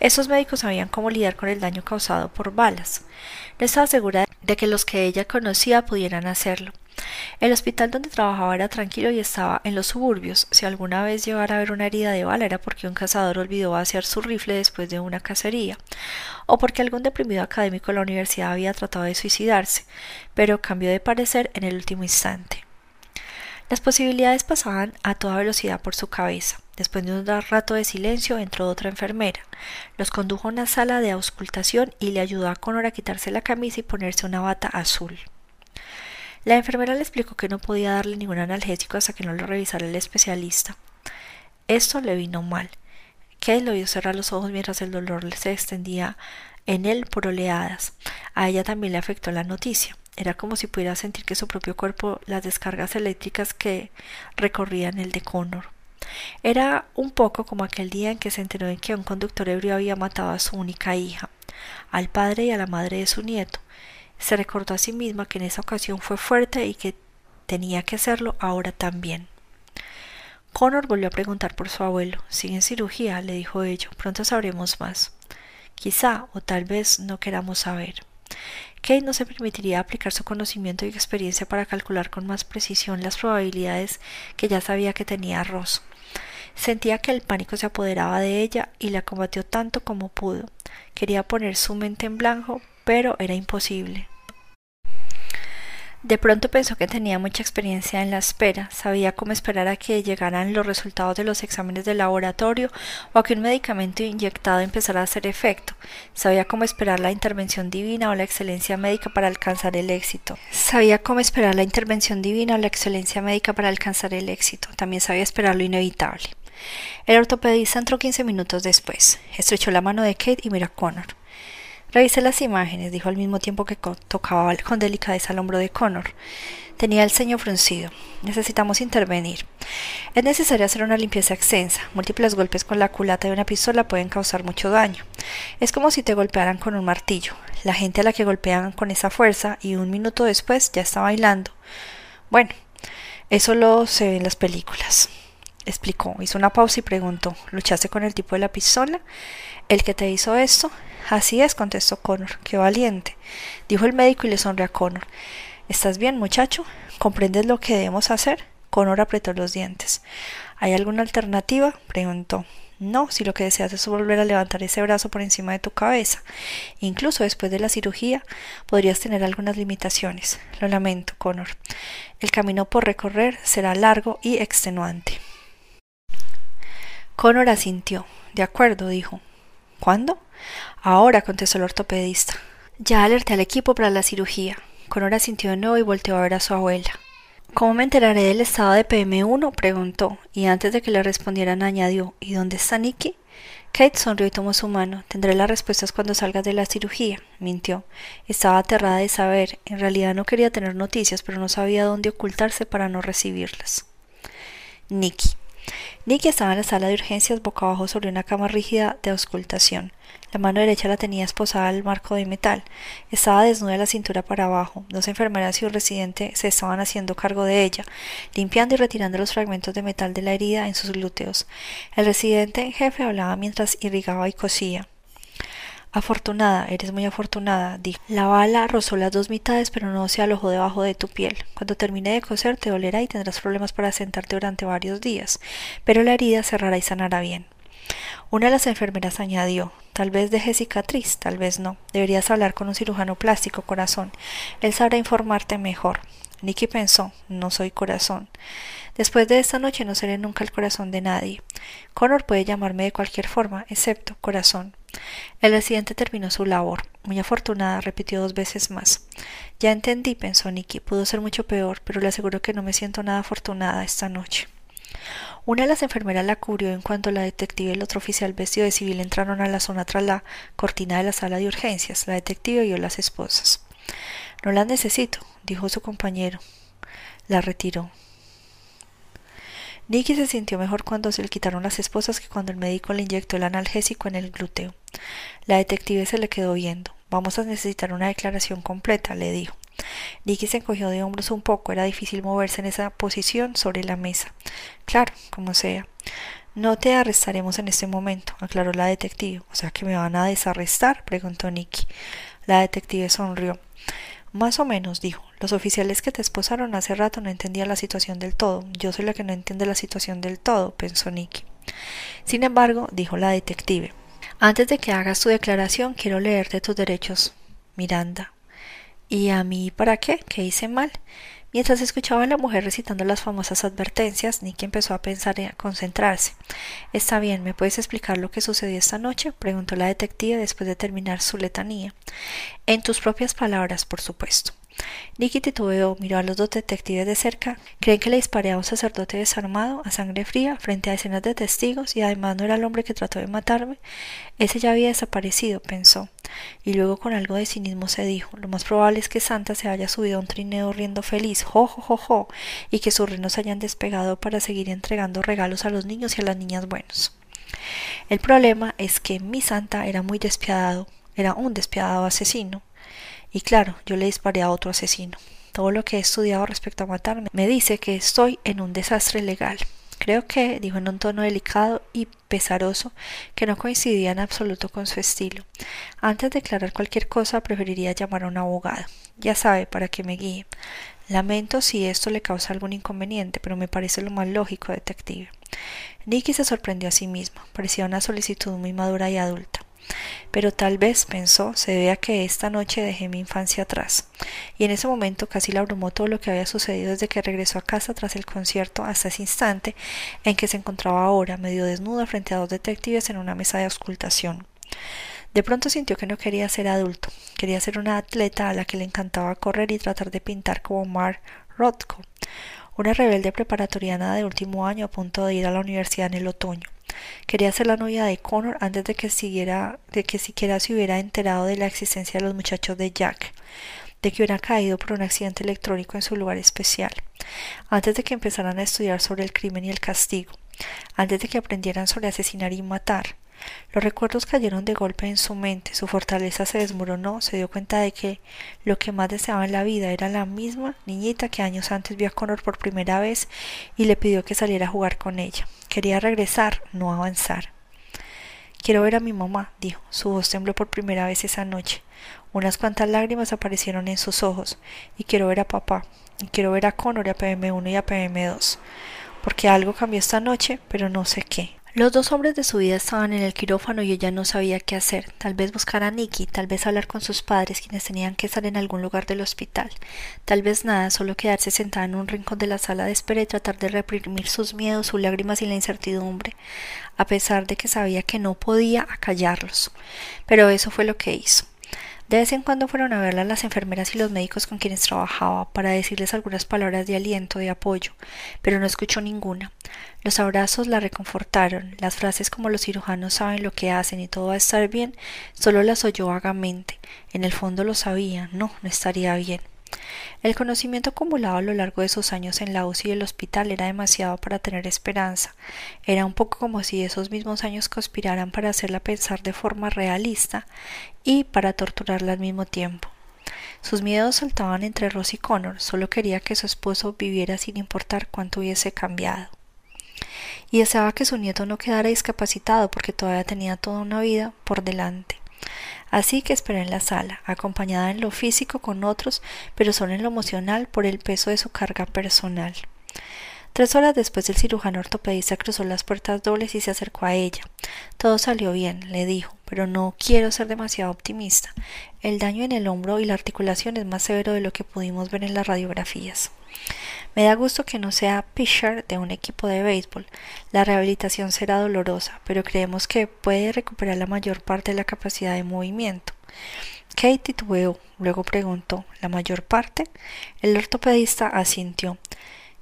Esos médicos sabían cómo lidiar con el daño causado por balas. No estaba segura de que los que ella conocía pudieran hacerlo. El hospital donde trabajaba era tranquilo y estaba en los suburbios. Si alguna vez llegara a ver una herida de bala era porque un cazador olvidó vaciar su rifle después de una cacería, o porque algún deprimido académico de la universidad había tratado de suicidarse, pero cambió de parecer en el último instante. Las posibilidades pasaban a toda velocidad por su cabeza. Después de un rato de silencio entró otra enfermera. Los condujo a una sala de auscultación y le ayudó a Connor a quitarse la camisa y ponerse una bata azul. La enfermera le explicó que no podía darle ningún analgésico hasta que no lo revisara el especialista. Esto le vino mal. Kate lo vio cerrar los ojos mientras el dolor se extendía en él por oleadas. A ella también le afectó la noticia. Era como si pudiera sentir que su propio cuerpo las descargas eléctricas que recorrían el de Connor. Era un poco como aquel día en que se enteró de que un conductor ebrio había matado a su única hija, al padre y a la madre de su nieto, se recordó a sí misma que en esa ocasión fue fuerte y que tenía que hacerlo ahora también. Connor volvió a preguntar por su abuelo. Sigue en cirugía, le dijo ello. Pronto sabremos más. Quizá o tal vez no queramos saber. Kate no se permitiría aplicar su conocimiento y experiencia para calcular con más precisión las probabilidades que ya sabía que tenía Ross. Sentía que el pánico se apoderaba de ella y la combatió tanto como pudo. Quería poner su mente en blanco, pero era imposible. De pronto pensó que tenía mucha experiencia en la espera, sabía cómo esperar a que llegaran los resultados de los exámenes de laboratorio o a que un medicamento inyectado empezara a hacer efecto, sabía cómo esperar la intervención divina o la excelencia médica para alcanzar el éxito, sabía cómo esperar la intervención divina o la excelencia médica para alcanzar el éxito, también sabía esperar lo inevitable. El ortopedista entró quince minutos después, estrechó la mano de Kate y miró a Connor. Revisé las imágenes, dijo al mismo tiempo que tocaba con delicadeza al hombro de Connor. Tenía el ceño fruncido. Necesitamos intervenir. Es necesario hacer una limpieza extensa. Múltiples golpes con la culata de una pistola pueden causar mucho daño. Es como si te golpearan con un martillo. La gente a la que golpean con esa fuerza y un minuto después ya está bailando. Bueno, eso lo se ve en las películas. Explicó, hizo una pausa y preguntó ¿Luchaste con el tipo de la pistola? ¿El que te hizo esto? Así es, contestó Connor. Qué valiente, dijo el médico y le sonrió a Connor. ¿Estás bien, muchacho? ¿Comprendes lo que debemos hacer? Connor apretó los dientes. ¿Hay alguna alternativa? preguntó. No, si lo que deseas es volver a levantar ese brazo por encima de tu cabeza. Incluso después de la cirugía podrías tener algunas limitaciones. Lo lamento, Connor. El camino por recorrer será largo y extenuante. Connor asintió. De acuerdo, dijo. ¿Cuándo? Ahora, contestó el ortopedista. Ya alerté al equipo para la cirugía. Conora sintió de nuevo y volteó a ver a su abuela. ¿Cómo me enteraré del estado de PM1? preguntó, y antes de que le respondieran añadió ¿Y dónde está Nicky? Kate sonrió y tomó su mano. Tendré las respuestas cuando salgas de la cirugía, mintió. Estaba aterrada de saber. En realidad no quería tener noticias, pero no sabía dónde ocultarse para no recibirlas. Nicky. Nicky estaba en la sala de urgencias boca abajo sobre una cama rígida de auscultación. La mano derecha la tenía esposada al marco de metal. Estaba desnuda de la cintura para abajo. Dos enfermeras y un residente se estaban haciendo cargo de ella, limpiando y retirando los fragmentos de metal de la herida en sus glúteos. El residente en jefe hablaba mientras irrigaba y cosía. Afortunada, eres muy afortunada, dijo. La bala rozó las dos mitades, pero no se alojó debajo de tu piel. Cuando termine de coser te dolerá y tendrás problemas para sentarte durante varios días, pero la herida cerrará y sanará bien. Una de las enfermeras añadió Tal vez deje cicatriz, tal vez no. Deberías hablar con un cirujano plástico, corazón. Él sabrá informarte mejor. Nicky pensó No soy corazón. Después de esta noche no seré nunca el corazón de nadie. Connor puede llamarme de cualquier forma, excepto corazón. El residente terminó su labor. Muy afortunada, repitió dos veces más. Ya entendí, pensó Nicky. Pudo ser mucho peor, pero le aseguro que no me siento nada afortunada esta noche. Una de las enfermeras la cubrió en cuanto la detective y el otro oficial vestido de civil entraron a la zona tras la cortina de la sala de urgencias. La detective vio las esposas. No las necesito, dijo su compañero. La retiró. Nicky se sintió mejor cuando se le quitaron las esposas que cuando el médico le inyectó el analgésico en el glúteo. La detective se le quedó viendo. Vamos a necesitar una declaración completa, le dijo. Nicky se encogió de hombros un poco. Era difícil moverse en esa posición sobre la mesa. Claro, como sea. No te arrestaremos en este momento, aclaró la detective. O sea que me van a desarrestar, preguntó Nicky. La detective sonrió. Más o menos, dijo. Los oficiales que te esposaron hace rato no entendían la situación del todo. Yo soy la que no entiende la situación del todo, pensó Nicky. Sin embargo, dijo la detective, antes de que hagas tu declaración, quiero leerte tus derechos, Miranda. ¿Y a mí para qué? ¿Qué hice mal? Mientras escuchaba a la mujer recitando las famosas advertencias, Nicky empezó a pensar y a concentrarse. Está bien, ¿me puedes explicar lo que sucedió esta noche? preguntó la detective después de terminar su letanía. En tus propias palabras, por supuesto. Nicky titubeó, miró a los dos detectives de cerca. ¿Creen que le disparé a un sacerdote desarmado, a sangre fría, frente a decenas de testigos, y además no era el hombre que trató de matarme? Ese ya había desaparecido, pensó. Y luego con algo de cinismo se dijo, lo más probable es que Santa se haya subido a un trineo riendo feliz, jo, jo, jo, jo, y que sus reinos hayan despegado para seguir entregando regalos a los niños y a las niñas buenos. El problema es que mi Santa era muy despiadado, era un despiadado asesino. Y claro, yo le disparé a otro asesino. Todo lo que he estudiado respecto a matarme me dice que estoy en un desastre legal. Creo que, dijo en un tono delicado y pesaroso, que no coincidía en absoluto con su estilo. Antes de declarar cualquier cosa, preferiría llamar a un abogado. Ya sabe, para que me guíe. Lamento si esto le causa algún inconveniente, pero me parece lo más lógico, detective. Nicky se sorprendió a sí mismo. Parecía una solicitud muy madura y adulta. Pero tal vez, pensó, se debe a que esta noche dejé mi infancia atrás. Y en ese momento casi la abrumó todo lo que había sucedido desde que regresó a casa tras el concierto hasta ese instante en que se encontraba ahora, medio desnuda frente a dos detectives en una mesa de auscultación. De pronto sintió que no quería ser adulto, quería ser una atleta a la que le encantaba correr y tratar de pintar como Mar Rothko, una rebelde preparatoriana de último año a punto de ir a la universidad en el otoño. Quería ser la novia de Connor antes de que, siguiera, de que siquiera se hubiera enterado de la existencia de los muchachos de Jack, de que hubiera caído por un accidente electrónico en su lugar especial, antes de que empezaran a estudiar sobre el crimen y el castigo, antes de que aprendieran sobre asesinar y matar, los recuerdos cayeron de golpe en su mente, su fortaleza se desmoronó, se dio cuenta de que lo que más deseaba en la vida era la misma niñita que años antes vio a Connor por primera vez y le pidió que saliera a jugar con ella. Quería regresar, no avanzar. Quiero ver a mi mamá, dijo. Su voz tembló por primera vez esa noche. Unas cuantas lágrimas aparecieron en sus ojos. Y quiero ver a papá. Y quiero ver a Connor y a PM1 y a PM2. Porque algo cambió esta noche, pero no sé qué. Los dos hombres de su vida estaban en el quirófano y ella no sabía qué hacer. Tal vez buscar a Nicky, tal vez hablar con sus padres, quienes tenían que estar en algún lugar del hospital. Tal vez nada, solo quedarse sentada en un rincón de la sala de espera y tratar de reprimir sus miedos, sus lágrimas y la incertidumbre, a pesar de que sabía que no podía acallarlos. Pero eso fue lo que hizo. De vez en cuando fueron a verla las enfermeras y los médicos con quienes trabajaba para decirles algunas palabras de aliento, de apoyo, pero no escuchó ninguna. Los abrazos la reconfortaron, las frases como los cirujanos saben lo que hacen y todo va a estar bien, solo las oyó vagamente. En el fondo lo sabía, no, no estaría bien. El conocimiento acumulado a lo largo de sus años en la UCI del hospital era demasiado para tener esperanza. Era un poco como si esos mismos años conspiraran para hacerla pensar de forma realista y para torturarla al mismo tiempo. Sus miedos saltaban entre Ross y Connor, solo quería que su esposo viviera sin importar cuánto hubiese cambiado. Y deseaba que su nieto no quedara discapacitado porque todavía tenía toda una vida por delante. Así que esperé en la sala, acompañada en lo físico con otros, pero solo en lo emocional por el peso de su carga personal. Tres horas después el cirujano ortopedista cruzó las puertas dobles y se acercó a ella. Todo salió bien, le dijo, pero no quiero ser demasiado optimista. El daño en el hombro y la articulación es más severo de lo que pudimos ver en las radiografías. Me da gusto que no sea pitcher de un equipo de béisbol. La rehabilitación será dolorosa, pero creemos que puede recuperar la mayor parte de la capacidad de movimiento. Kate titubeó, luego preguntó ¿La mayor parte? El ortopedista asintió.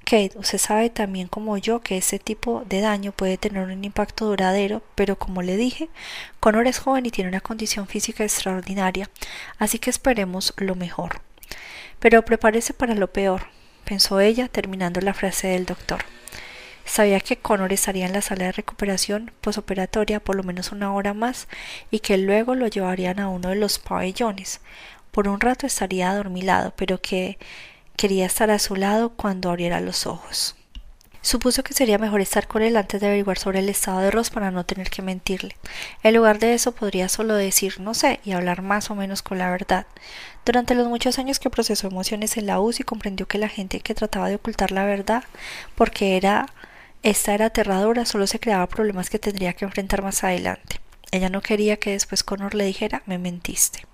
Kate, usted sabe también como yo que ese tipo de daño puede tener un impacto duradero, pero como le dije, Connor es joven y tiene una condición física extraordinaria, así que esperemos lo mejor. Pero prepárese para lo peor pensó ella, terminando la frase del doctor. Sabía que Connor estaría en la sala de recuperación posoperatoria por lo menos una hora más y que luego lo llevarían a uno de los pabellones. Por un rato estaría adormilado, pero que quería estar a su lado cuando abriera los ojos. Supuso que sería mejor estar con él antes de averiguar sobre el estado de Ross para no tener que mentirle. En lugar de eso podría solo decir no sé y hablar más o menos con la verdad. Durante los muchos años que procesó emociones en la UCI comprendió que la gente que trataba de ocultar la verdad porque era esta era aterradora solo se creaba problemas que tendría que enfrentar más adelante. Ella no quería que después Connor le dijera me mentiste.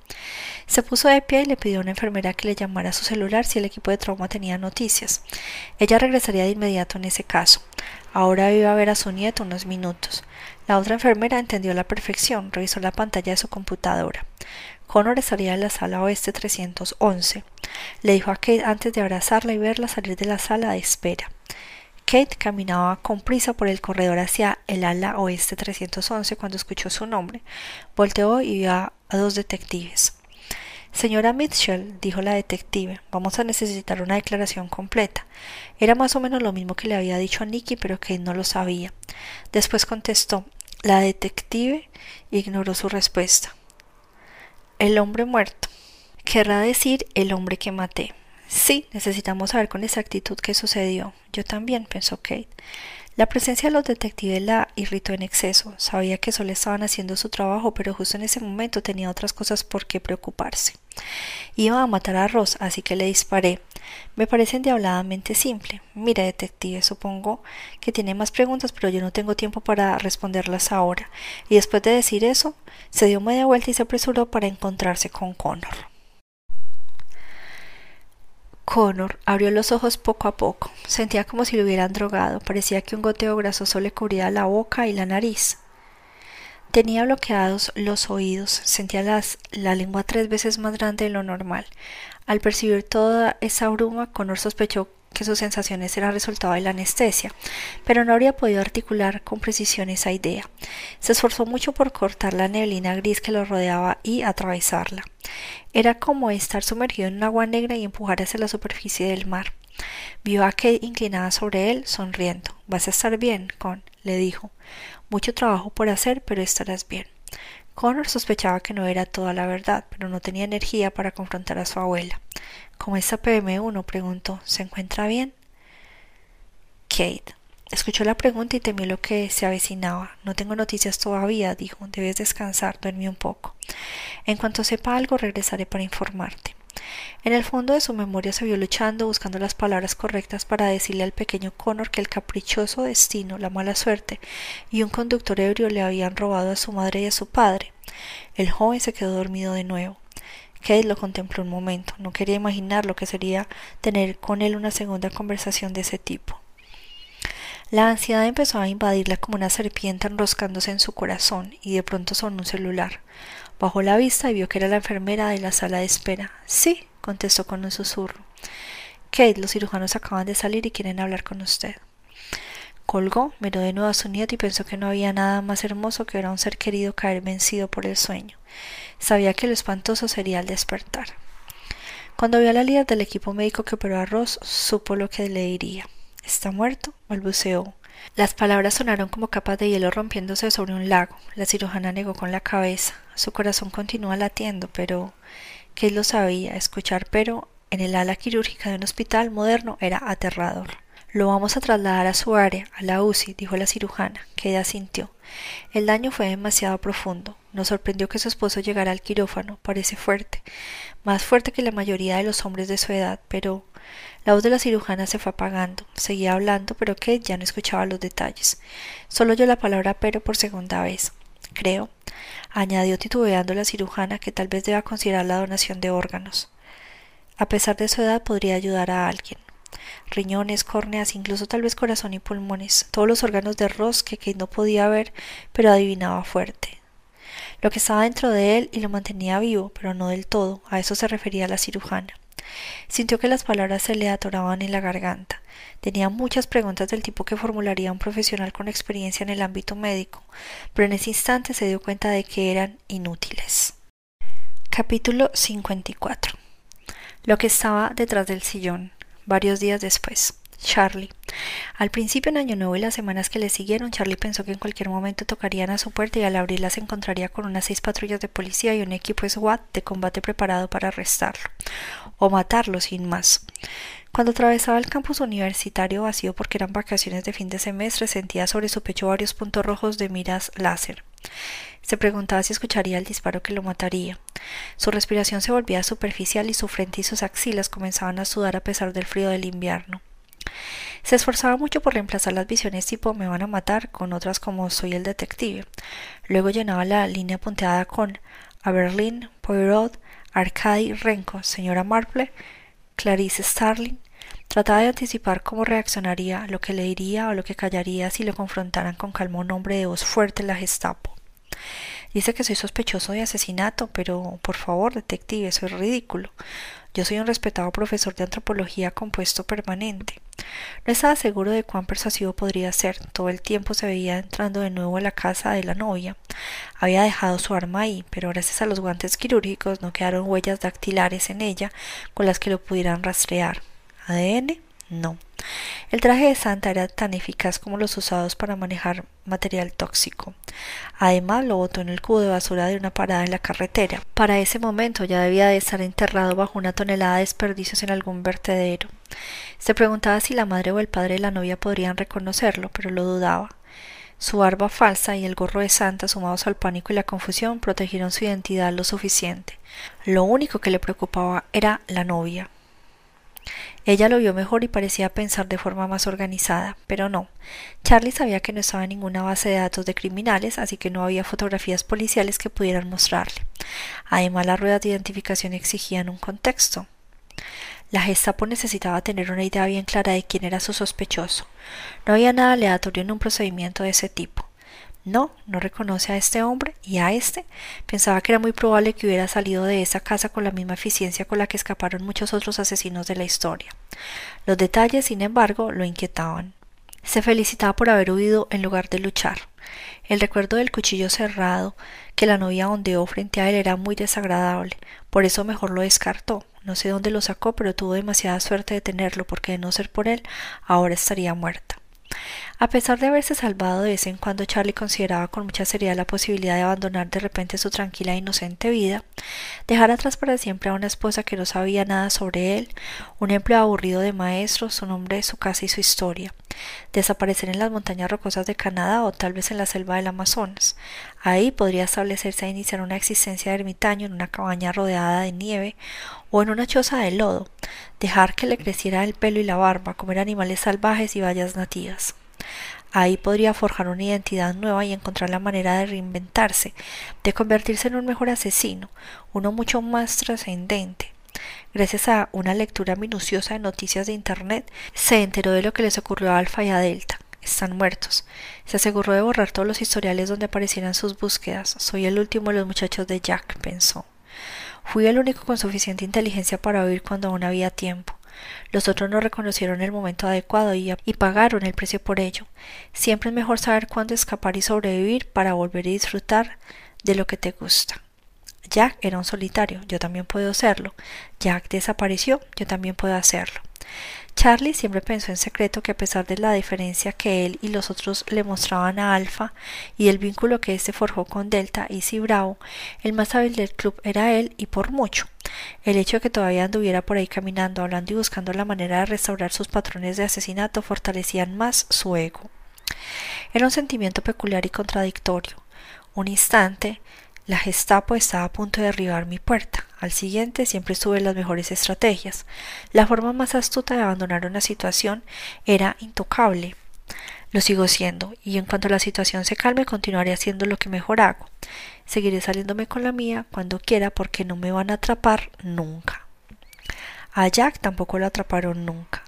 Se puso de pie y le pidió a una enfermera que le llamara a su celular si el equipo de trauma tenía noticias. Ella regresaría de inmediato en ese caso. Ahora iba a ver a su nieto unos minutos. La otra enfermera entendió la perfección, revisó la pantalla de su computadora. Connor estaría en la sala oeste 311. Le dijo a Kate antes de abrazarla y verla salir de la sala de espera. Kate caminaba con prisa por el corredor hacia el ala oeste 311 cuando escuchó su nombre. Volteó y vio a dos detectives. Señora Mitchell, dijo la detective, vamos a necesitar una declaración completa. Era más o menos lo mismo que le había dicho a Nicky, pero que no lo sabía. Después contestó. La detective ignoró su respuesta. El hombre muerto. Querrá decir el hombre que maté. Sí, necesitamos saber con exactitud qué sucedió. Yo también, pensó Kate. La presencia de los detectives la irritó en exceso. Sabía que solo estaban haciendo su trabajo, pero justo en ese momento tenía otras cosas por qué preocuparse. Iba a matar a Ross, así que le disparé. Me parece endiabladamente simple. Mire, detective, supongo que tiene más preguntas, pero yo no tengo tiempo para responderlas ahora. Y después de decir eso, se dio media vuelta y se apresuró para encontrarse con Connor. Connor abrió los ojos poco a poco. Sentía como si lo hubieran drogado. Parecía que un goteo grasoso le cubría la boca y la nariz. Tenía bloqueados los oídos, sentía la lengua tres veces más grande de lo normal. Al percibir toda esa bruma, Connor sospechó que sus sensaciones eran resultado de la anestesia, pero no habría podido articular con precisión esa idea. Se esforzó mucho por cortar la neblina gris que lo rodeaba y atravesarla. Era como estar sumergido en un agua negra y empujar hacia la superficie del mar. Vio a Kate inclinada sobre él, sonriendo. Vas a estar bien, Con, le dijo. Mucho trabajo por hacer, pero estarás bien. Connor sospechaba que no era toda la verdad, pero no tenía energía para confrontar a su abuela. ¿Cómo está PM1? preguntó. ¿Se encuentra bien? Kate. Escuchó la pregunta y temió lo que se avecinaba. No tengo noticias todavía, dijo. Debes descansar, duerme un poco. En cuanto sepa algo, regresaré para informarte. En el fondo de su memoria se vio luchando, buscando las palabras correctas para decirle al pequeño Connor que el caprichoso destino, la mala suerte y un conductor ebrio le habían robado a su madre y a su padre. El joven se quedó dormido de nuevo. Kate lo contempló un momento. No quería imaginar lo que sería tener con él una segunda conversación de ese tipo. La ansiedad empezó a invadirla como una serpiente enroscándose en su corazón, y de pronto sonó un celular. Bajó la vista y vio que era la enfermera de la sala de espera. Sí, contestó con un susurro. Kate, los cirujanos acaban de salir y quieren hablar con usted. Colgó, miró de nuevo a su nieto y pensó que no había nada más hermoso que ver a un ser querido caer vencido por el sueño. Sabía que lo espantoso sería el despertar. Cuando vio a la líder del equipo médico que operó a Ross, supo lo que le diría. ¿Está muerto? balbuceó. Las palabras sonaron como capas de hielo rompiéndose sobre un lago. La cirujana negó con la cabeza. Su corazón continúa latiendo, pero ¿qué lo sabía? Escuchar pero en el ala quirúrgica de un hospital moderno era aterrador. Lo vamos a trasladar a su área, a la UCI, dijo la cirujana, que ella sintió. El daño fue demasiado profundo. Nos sorprendió que su esposo llegara al quirófano. Parece fuerte, más fuerte que la mayoría de los hombres de su edad, pero la voz de la cirujana se fue apagando. Seguía hablando, pero Kate ya no escuchaba los detalles. Solo oyó la palabra pero por segunda vez. Creo, añadió titubeando la cirujana, que tal vez deba considerar la donación de órganos. A pesar de su edad podría ayudar a alguien. Riñones, córneas, incluso tal vez corazón y pulmones, todos los órganos de Ross que no podía ver, pero adivinaba fuerte. Lo que estaba dentro de él y lo mantenía vivo, pero no del todo, a eso se refería la cirujana. Sintió que las palabras se le atoraban en la garganta. Tenía muchas preguntas del tipo que formularía un profesional con experiencia en el ámbito médico, pero en ese instante se dio cuenta de que eran inútiles. Capítulo 54 Lo que estaba detrás del sillón. Varios días después. Charlie. Al principio en Año Nuevo y las semanas que le siguieron, Charlie pensó que en cualquier momento tocarían a su puerta y al abrirla se encontraría con unas seis patrullas de policía y un equipo SWAT de combate preparado para arrestarlo o matarlo sin más. Cuando atravesaba el campus universitario vacío porque eran vacaciones de fin de semestre, sentía sobre su pecho varios puntos rojos de miras láser. Se preguntaba si escucharía el disparo que lo mataría. Su respiración se volvía superficial y su frente y sus axilas comenzaban a sudar a pesar del frío del invierno. Se esforzaba mucho por reemplazar las visiones tipo me van a matar con otras como soy el detective. Luego llenaba la línea punteada con a Poirot, Arcady Renko, señora Marple, Clarice Starling. Trataba de anticipar cómo reaccionaría, lo que le diría o lo que callaría si lo confrontaran con calmo un hombre de voz fuerte en la Gestapo. Dice que soy sospechoso de asesinato, pero por favor, detective, eso es ridículo. Yo soy un respetado profesor de antropología compuesto permanente. No estaba seguro de cuán persuasivo podría ser. Todo el tiempo se veía entrando de nuevo a la casa de la novia. Había dejado su arma ahí, pero gracias a los guantes quirúrgicos no quedaron huellas dactilares en ella con las que lo pudieran rastrear. ¿ADN? No. El traje de Santa era tan eficaz como los usados para manejar material tóxico. Además, lo botó en el cubo de basura de una parada en la carretera. Para ese momento ya debía de estar enterrado bajo una tonelada de desperdicios en algún vertedero. Se preguntaba si la madre o el padre de la novia podrían reconocerlo, pero lo dudaba. Su barba falsa y el gorro de santa, sumados al pánico y la confusión, protegieron su identidad lo suficiente. Lo único que le preocupaba era la novia. Ella lo vio mejor y parecía pensar de forma más organizada, pero no. Charlie sabía que no estaba en ninguna base de datos de criminales, así que no había fotografías policiales que pudieran mostrarle. Además, las ruedas de identificación exigían un contexto. La Gestapo necesitaba tener una idea bien clara de quién era su sospechoso. No había nada aleatorio en un procedimiento de ese tipo. No, no reconoce a este hombre y a este. Pensaba que era muy probable que hubiera salido de esa casa con la misma eficiencia con la que escaparon muchos otros asesinos de la historia. Los detalles, sin embargo, lo inquietaban. Se felicitaba por haber huido en lugar de luchar. El recuerdo del cuchillo cerrado que la novia ondeó frente a él era muy desagradable, por eso mejor lo descartó. No sé dónde lo sacó, pero tuvo demasiada suerte de tenerlo, porque de no ser por él, ahora estaría muerta. A pesar de haberse salvado de vez en cuando, Charlie consideraba con mucha seriedad la posibilidad de abandonar de repente su tranquila e inocente vida, dejar atrás para siempre a una esposa que no sabía nada sobre él, un empleo aburrido de maestro, su nombre, su casa y su historia, desaparecer en las montañas rocosas de Canadá o tal vez en la selva del Amazonas. Ahí podría establecerse e iniciar una existencia de ermitaño en una cabaña rodeada de nieve o en una choza de lodo, dejar que le creciera el pelo y la barba, comer animales salvajes y bayas nativas. Ahí podría forjar una identidad nueva y encontrar la manera de reinventarse, de convertirse en un mejor asesino, uno mucho más trascendente. Gracias a una lectura minuciosa de noticias de Internet, se enteró de lo que les ocurrió a Alfa y a Delta. Están muertos. Se aseguró de borrar todos los historiales donde aparecieran sus búsquedas. Soy el último de los muchachos de Jack, pensó. Fui el único con suficiente inteligencia para oír cuando aún había tiempo. Los otros no reconocieron el momento adecuado y, y, pagaron el precio por ello. Siempre es mejor saber cuándo escapar y sobrevivir para volver a disfrutar de lo que te gusta. Jack era un solitario, yo también puedo serlo. Jack desapareció, yo también puedo hacerlo. Charlie siempre pensó en secreto que a pesar de la diferencia que él y los otros le mostraban a Alpha y el vínculo que éste forjó con Delta y Si Bravo, el más hábil del club era él y por mucho. El hecho de que todavía anduviera por ahí caminando, hablando y buscando la manera de restaurar sus patrones de asesinato fortalecían más su ego. Era un sentimiento peculiar y contradictorio. Un instante, la Gestapo estaba a punto de derribar mi puerta. Al siguiente siempre estuve las mejores estrategias. La forma más astuta de abandonar una situación era intocable. Lo sigo siendo, y en cuanto la situación se calme continuaré haciendo lo que mejor hago. Seguiré saliéndome con la mía cuando quiera porque no me van a atrapar nunca. A Jack tampoco lo atraparon nunca.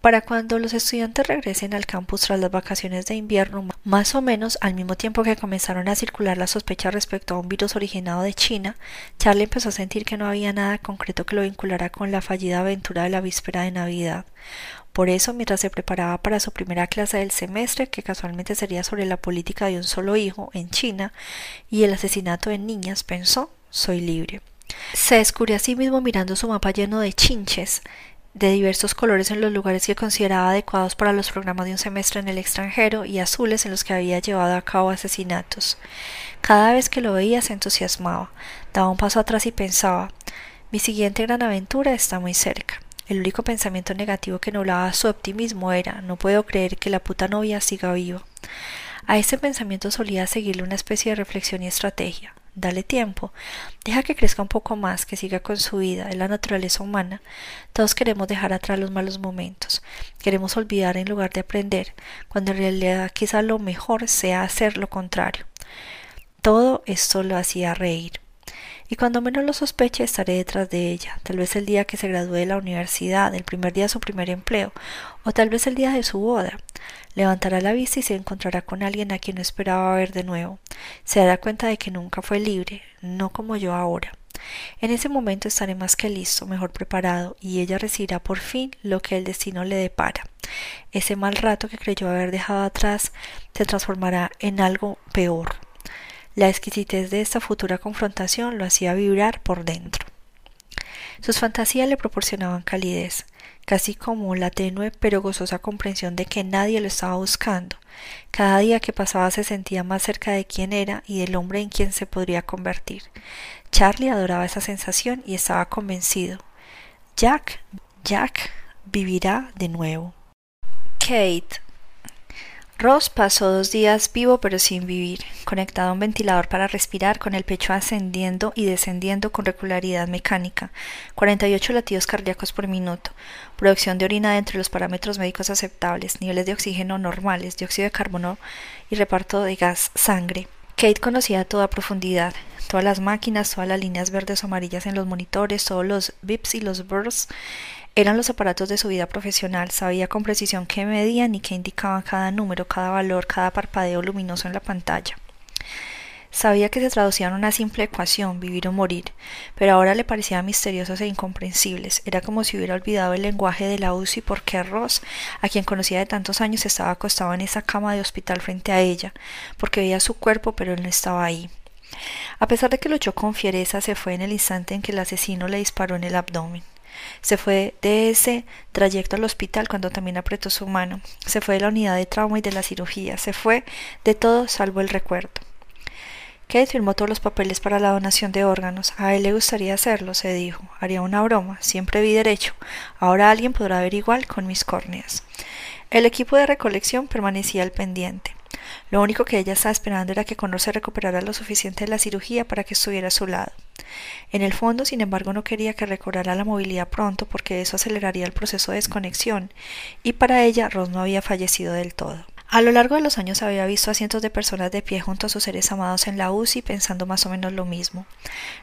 Para cuando los estudiantes regresen al campus tras las vacaciones de invierno, más o menos al mismo tiempo que comenzaron a circular las sospechas respecto a un virus originado de China, Charlie empezó a sentir que no había nada concreto que lo vinculara con la fallida aventura de la víspera de Navidad. Por eso, mientras se preparaba para su primera clase del semestre, que casualmente sería sobre la política de un solo hijo en China y el asesinato de niñas, pensó, soy libre. Se descubrió a sí mismo mirando su mapa lleno de chinches de diversos colores en los lugares que consideraba adecuados para los programas de un semestre en el extranjero y azules en los que había llevado a cabo asesinatos. Cada vez que lo veía se entusiasmaba, daba un paso atrás y pensaba mi siguiente gran aventura está muy cerca. El único pensamiento negativo que nublaba su optimismo era no puedo creer que la puta novia siga viva. A ese pensamiento solía seguirle una especie de reflexión y estrategia dale tiempo, deja que crezca un poco más, que siga con su vida, es la naturaleza humana. Todos queremos dejar atrás los malos momentos, queremos olvidar en lugar de aprender, cuando en realidad quizá lo mejor sea hacer lo contrario. Todo esto lo hacía reír y cuando menos lo sospeche estaré detrás de ella, tal vez el día que se gradúe de la universidad, el primer día de su primer empleo, o tal vez el día de su boda. Levantará la vista y se encontrará con alguien a quien no esperaba ver de nuevo. Se dará cuenta de que nunca fue libre, no como yo ahora. En ese momento estaré más que listo, mejor preparado, y ella recibirá por fin lo que el destino le depara. Ese mal rato que creyó haber dejado atrás se transformará en algo peor, la exquisitez de esta futura confrontación lo hacía vibrar por dentro. Sus fantasías le proporcionaban calidez, casi como la tenue pero gozosa comprensión de que nadie lo estaba buscando. Cada día que pasaba se sentía más cerca de quién era y del hombre en quien se podría convertir. Charlie adoraba esa sensación y estaba convencido. Jack, Jack vivirá de nuevo. Kate Ross pasó dos días vivo pero sin vivir, conectado a un ventilador para respirar, con el pecho ascendiendo y descendiendo con regularidad mecánica, 48 latidos cardíacos por minuto, producción de orina dentro de los parámetros médicos aceptables, niveles de oxígeno normales, dióxido de carbono y reparto de gas sangre. Kate conocía toda profundidad, todas las máquinas, todas las líneas verdes o amarillas en los monitores, todos los bips y los bursts eran los aparatos de su vida profesional, sabía con precisión qué medían y qué indicaban cada número, cada valor, cada parpadeo luminoso en la pantalla. Sabía que se traducían en una simple ecuación, vivir o morir, pero ahora le parecían misteriosos e incomprensibles. Era como si hubiera olvidado el lenguaje de la UCI porque Ross, a quien conocía de tantos años, estaba acostado en esa cama de hospital frente a ella, porque veía su cuerpo, pero él no estaba ahí. A pesar de que luchó con fiereza, se fue en el instante en que el asesino le disparó en el abdomen. Se fue de ese trayecto al hospital cuando también apretó su mano. Se fue de la unidad de trauma y de la cirugía. Se fue de todo salvo el recuerdo. Kate firmó todos los papeles para la donación de órganos. A él le gustaría hacerlo, se dijo. Haría una broma. Siempre vi derecho. Ahora alguien podrá ver igual con mis córneas. El equipo de recolección permanecía al pendiente. Lo único que ella estaba esperando era que Connor se recuperara lo suficiente de la cirugía para que estuviera a su lado. En el fondo, sin embargo, no quería que recobrara la movilidad pronto porque eso aceleraría el proceso de desconexión, y para ella Ross no había fallecido del todo. A lo largo de los años había visto a cientos de personas de pie junto a sus seres amados en la UCI pensando más o menos lo mismo.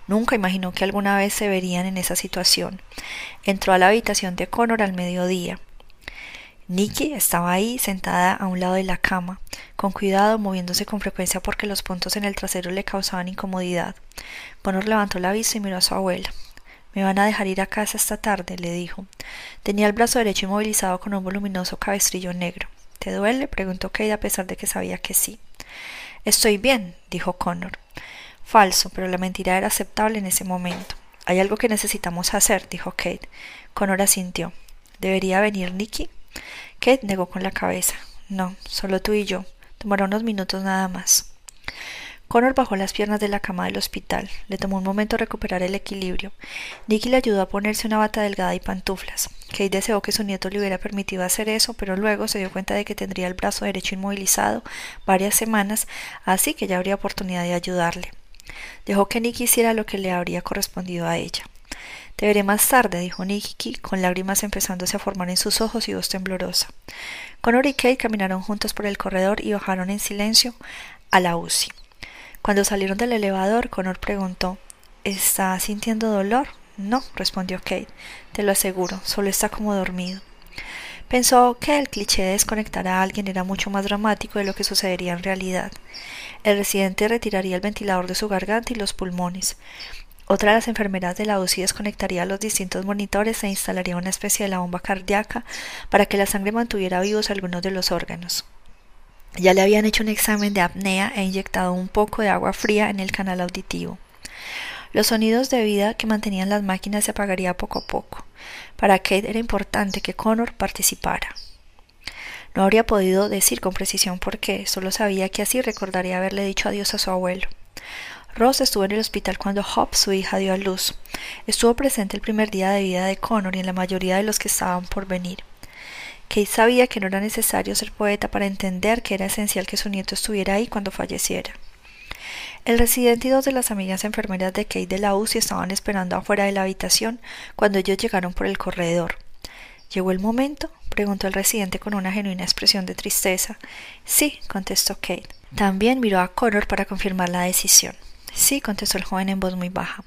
Nunca imaginó que alguna vez se verían en esa situación. Entró a la habitación de Connor al mediodía. Nikki estaba ahí, sentada a un lado de la cama, con cuidado, moviéndose con frecuencia porque los puntos en el trasero le causaban incomodidad. Connor levantó la vista y miró a su abuela. Me van a dejar ir a casa esta tarde, le dijo. Tenía el brazo derecho inmovilizado con un voluminoso cabestrillo negro. ¿Te duele? preguntó Kate a pesar de que sabía que sí. Estoy bien, dijo Connor. Falso, pero la mentira era aceptable en ese momento. Hay algo que necesitamos hacer, dijo Kate. Connor asintió. ¿Debería venir Nicky? Kate negó con la cabeza. No, solo tú y yo. Tomará unos minutos nada más. Connor bajó las piernas de la cama del hospital. Le tomó un momento recuperar el equilibrio. Nicky le ayudó a ponerse una bata delgada y pantuflas. Kate deseó que su nieto le hubiera permitido hacer eso, pero luego se dio cuenta de que tendría el brazo derecho inmovilizado varias semanas, así que ya habría oportunidad de ayudarle. Dejó que Nicky hiciera lo que le habría correspondido a ella. Te veré más tarde, dijo Nicky, con lágrimas empezándose a formar en sus ojos y voz temblorosa. Connor y Kate caminaron juntos por el corredor y bajaron en silencio a la UCI. Cuando salieron del elevador, Connor preguntó ¿Está sintiendo dolor? No, respondió Kate. Te lo aseguro, solo está como dormido. Pensó que el cliché de desconectar a alguien era mucho más dramático de lo que sucedería en realidad. El residente retiraría el ventilador de su garganta y los pulmones. Otra de las enfermeras de la UCI desconectaría los distintos monitores e instalaría una especie de la bomba cardíaca para que la sangre mantuviera vivos algunos de los órganos. Ya le habían hecho un examen de apnea e inyectado un poco de agua fría en el canal auditivo. Los sonidos de vida que mantenían las máquinas se apagarían poco a poco. Para Kate era importante que Connor participara. No habría podido decir con precisión por qué, solo sabía que así recordaría haberle dicho adiós a su abuelo. Ross estuvo en el hospital cuando Hop, su hija, dio a luz. Estuvo presente el primer día de vida de Connor y en la mayoría de los que estaban por venir. Kate sabía que no era necesario ser poeta para entender que era esencial que su nieto estuviera ahí cuando falleciera. El residente y dos de las amigas enfermeras de Kate de la UCI estaban esperando afuera de la habitación cuando ellos llegaron por el corredor. ¿Llegó el momento? preguntó el residente con una genuina expresión de tristeza. Sí, contestó Kate. También miró a Connor para confirmar la decisión. Sí, contestó el joven en voz muy baja.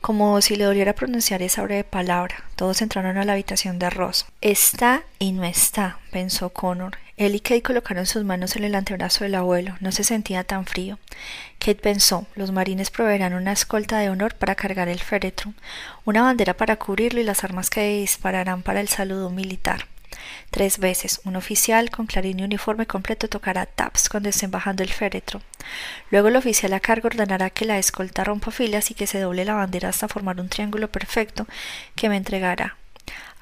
Como si le doliera pronunciar esa breve palabra, todos entraron a la habitación de Ross. Está y no está, pensó Connor. Él y Kate colocaron sus manos en el antebrazo del abuelo. No se sentía tan frío. Kate pensó, los marines proveerán una escolta de honor para cargar el féretro, una bandera para cubrirlo y las armas que dispararán para el saludo militar. Tres veces, un oficial con clarín y uniforme completo tocará taps cuando estén bajando el féretro. Luego el oficial a cargo ordenará que la escolta rompa filas y que se doble la bandera hasta formar un triángulo perfecto que me entregará.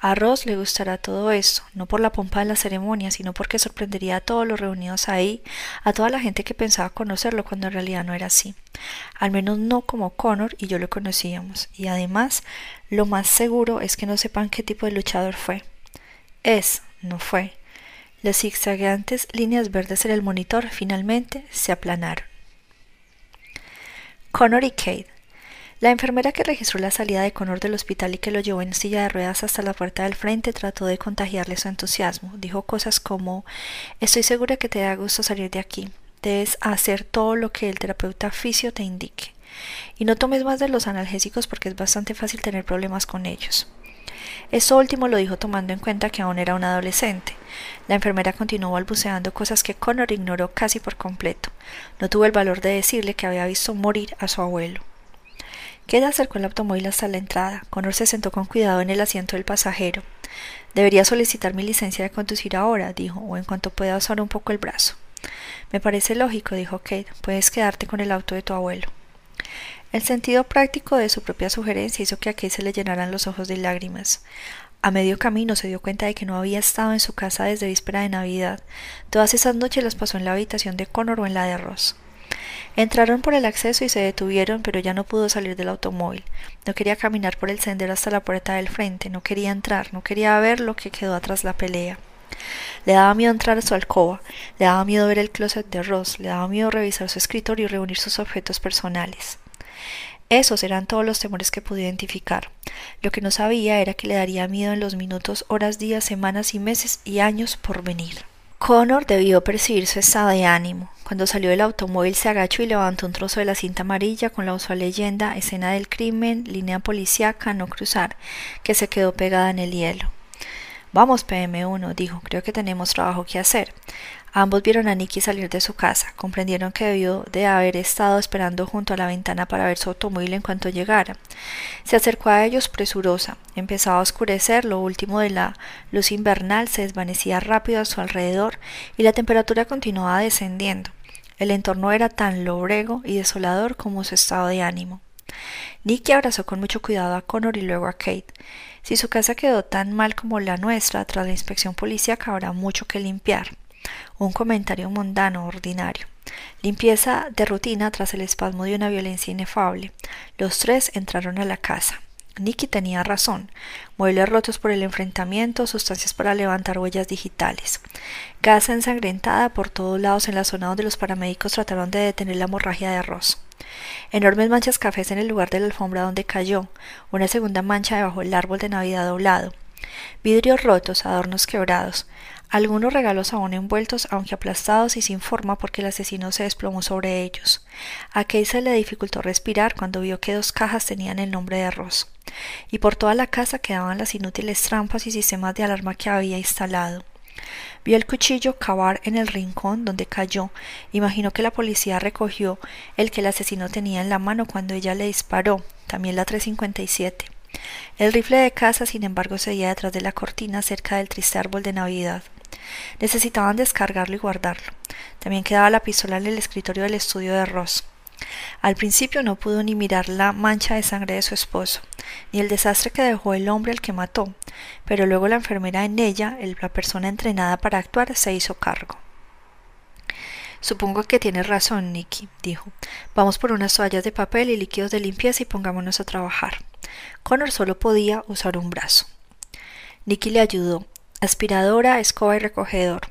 A Ross le gustará todo esto, no por la pompa de la ceremonia, sino porque sorprendería a todos los reunidos ahí, a toda la gente que pensaba conocerlo cuando en realidad no era así. Al menos no como Connor y yo lo conocíamos. Y además, lo más seguro es que no sepan qué tipo de luchador fue. Es, no fue. Las zigzagueantes líneas verdes en el monitor finalmente se aplanaron. Connor y Kate. La enfermera que registró la salida de Connor del hospital y que lo llevó en silla de ruedas hasta la puerta del frente trató de contagiarle su entusiasmo. Dijo cosas como Estoy segura que te da gusto salir de aquí. Debes hacer todo lo que el terapeuta fisio te indique. Y no tomes más de los analgésicos porque es bastante fácil tener problemas con ellos. Esto último lo dijo tomando en cuenta que aún era un adolescente. La enfermera continuó balbuceando cosas que Connor ignoró casi por completo. No tuvo el valor de decirle que había visto morir a su abuelo. Queda acercó el automóvil hasta la entrada. Connor se sentó con cuidado en el asiento del pasajero. Debería solicitar mi licencia de conducir ahora, dijo, o en cuanto pueda usar un poco el brazo. Me parece lógico, dijo Kate. Puedes quedarte con el auto de tu abuelo. El sentido práctico de su propia sugerencia hizo que a Kate se le llenaran los ojos de lágrimas. A medio camino se dio cuenta de que no había estado en su casa desde víspera de Navidad. Todas esas noches las pasó en la habitación de Connor o en la de Ross. Entraron por el acceso y se detuvieron, pero ya no pudo salir del automóvil. No quería caminar por el sendero hasta la puerta del frente, no quería entrar, no quería ver lo que quedó atrás la pelea. Le daba miedo entrar a su alcoba, le daba miedo ver el closet de Ross, le daba miedo revisar su escritorio y reunir sus objetos personales. Esos eran todos los temores que pudo identificar. Lo que no sabía era que le daría miedo en los minutos, horas, días, semanas y meses y años por venir. Connor debió percibir su estado de ánimo. Cuando salió del automóvil se agachó y levantó un trozo de la cinta amarilla con la usual leyenda escena del crimen, línea policíaca, no cruzar, que se quedó pegada en el hielo. Vamos, PM1, dijo, creo que tenemos trabajo que hacer. Ambos vieron a Nicky salir de su casa. Comprendieron que debió de haber estado esperando junto a la ventana para ver su automóvil en cuanto llegara. Se acercó a ellos presurosa. Empezaba a oscurecer, lo último de la luz invernal se desvanecía rápido a su alrededor y la temperatura continuaba descendiendo. El entorno era tan lobrego y desolador como su estado de ánimo. Nicky abrazó con mucho cuidado a Connor y luego a Kate. Si su casa quedó tan mal como la nuestra tras la inspección policíaca habrá mucho que limpiar. Un comentario mundano, ordinario. Limpieza de rutina tras el espasmo de una violencia inefable. Los tres entraron a la casa. Nicky tenía razón. Muebles rotos por el enfrentamiento, sustancias para levantar huellas digitales. Casa ensangrentada por todos lados en la zona donde los paramédicos trataron de detener la hemorragia de arroz. Enormes manchas cafés en el lugar de la alfombra donde cayó. Una segunda mancha debajo del árbol de Navidad doblado. Vidrios rotos, adornos quebrados. Algunos regalos aún envueltos, aunque aplastados y sin forma porque el asesino se desplomó sobre ellos. A Kate se le dificultó respirar cuando vio que dos cajas tenían el nombre de Ross. Y por toda la casa quedaban las inútiles trampas y sistemas de alarma que había instalado. Vio el cuchillo cavar en el rincón donde cayó. Imaginó que la policía recogió el que el asesino tenía en la mano cuando ella le disparó, también la 357. El rifle de casa, sin embargo, seguía detrás de la cortina cerca del triste árbol de Navidad. Necesitaban descargarlo y guardarlo. También quedaba la pistola en el escritorio del estudio de Ross. Al principio no pudo ni mirar la mancha de sangre de su esposo, ni el desastre que dejó el hombre al que mató, pero luego la enfermera en ella, la persona entrenada para actuar, se hizo cargo. Supongo que tienes razón, Nicky, dijo. Vamos por unas toallas de papel y líquidos de limpieza y pongámonos a trabajar. Connor solo podía usar un brazo. Nicky le ayudó, aspiradora, escoba y recogedor,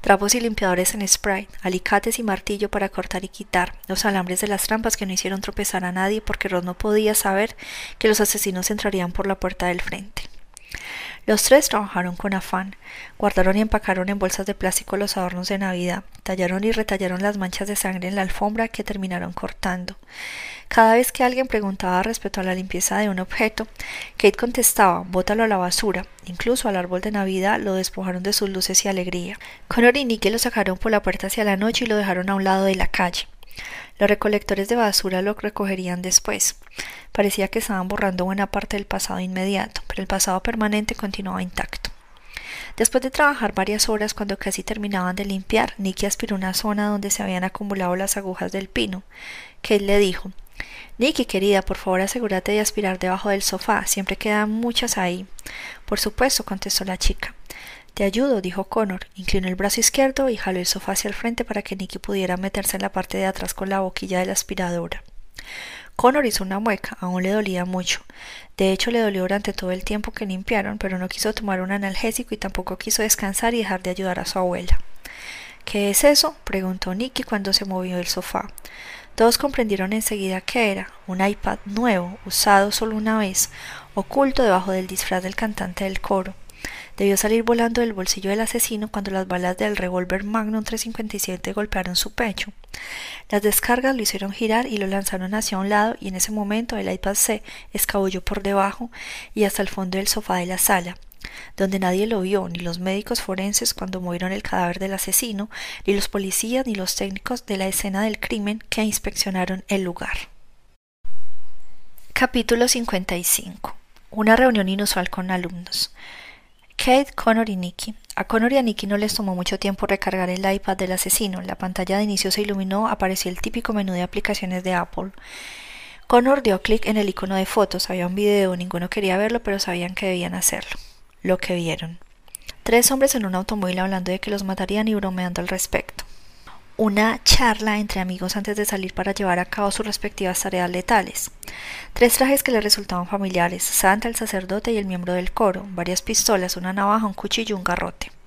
trapos y limpiadores en spray, alicates y martillo para cortar y quitar, los alambres de las trampas que no hicieron tropezar a nadie porque Ross no podía saber que los asesinos entrarían por la puerta del frente. Los tres trabajaron con afán, guardaron y empacaron en bolsas de plástico los adornos de Navidad, tallaron y retallaron las manchas de sangre en la alfombra que terminaron cortando. Cada vez que alguien preguntaba respecto a la limpieza de un objeto, Kate contestaba, bótalo a la basura. Incluso al árbol de Navidad lo despojaron de sus luces y alegría. Connor y Nicky lo sacaron por la puerta hacia la noche y lo dejaron a un lado de la calle. Los recolectores de basura lo recogerían después. Parecía que estaban borrando buena parte del pasado inmediato, pero el pasado permanente continuaba intacto. Después de trabajar varias horas, cuando casi terminaban de limpiar, Nicky aspiró una zona donde se habían acumulado las agujas del pino. Kate le dijo Nicky, querida, por favor asegúrate de aspirar debajo del sofá, siempre quedan muchas ahí. Por supuesto, contestó la chica. Te ayudo, dijo Connor. Inclinó el brazo izquierdo y jaló el sofá hacia el frente para que Nicky pudiera meterse en la parte de atrás con la boquilla de la aspiradora. Connor hizo una mueca, aún le dolía mucho. De hecho, le dolió durante todo el tiempo que limpiaron, pero no quiso tomar un analgésico y tampoco quiso descansar y dejar de ayudar a su abuela. ¿Qué es eso? preguntó Nicky cuando se movió del sofá. Todos comprendieron enseguida que era un iPad nuevo, usado solo una vez, oculto debajo del disfraz del cantante del coro. Debió salir volando del bolsillo del asesino cuando las balas del revólver Magnum 357 golpearon su pecho. Las descargas lo hicieron girar y lo lanzaron hacia un lado y en ese momento el iPad se escabulló por debajo y hasta el fondo del sofá de la sala, donde nadie lo vio, ni los médicos forenses cuando movieron el cadáver del asesino, ni los policías ni los técnicos de la escena del crimen que inspeccionaron el lugar. Capítulo 55. Una reunión inusual con alumnos. Kate, Connor y Nicky. A Connor y a Nicky no les tomó mucho tiempo recargar el iPad del asesino. La pantalla de inicio se iluminó, apareció el típico menú de aplicaciones de Apple. Connor dio clic en el icono de fotos. Había un video, ninguno quería verlo, pero sabían que debían hacerlo. Lo que vieron. Tres hombres en un automóvil hablando de que los matarían y bromeando al respecto una charla entre amigos antes de salir para llevar a cabo sus respectivas tareas letales. Tres trajes que le resultaban familiares, Santa, el sacerdote y el miembro del coro, varias pistolas, una navaja, un cuchillo y un garrote.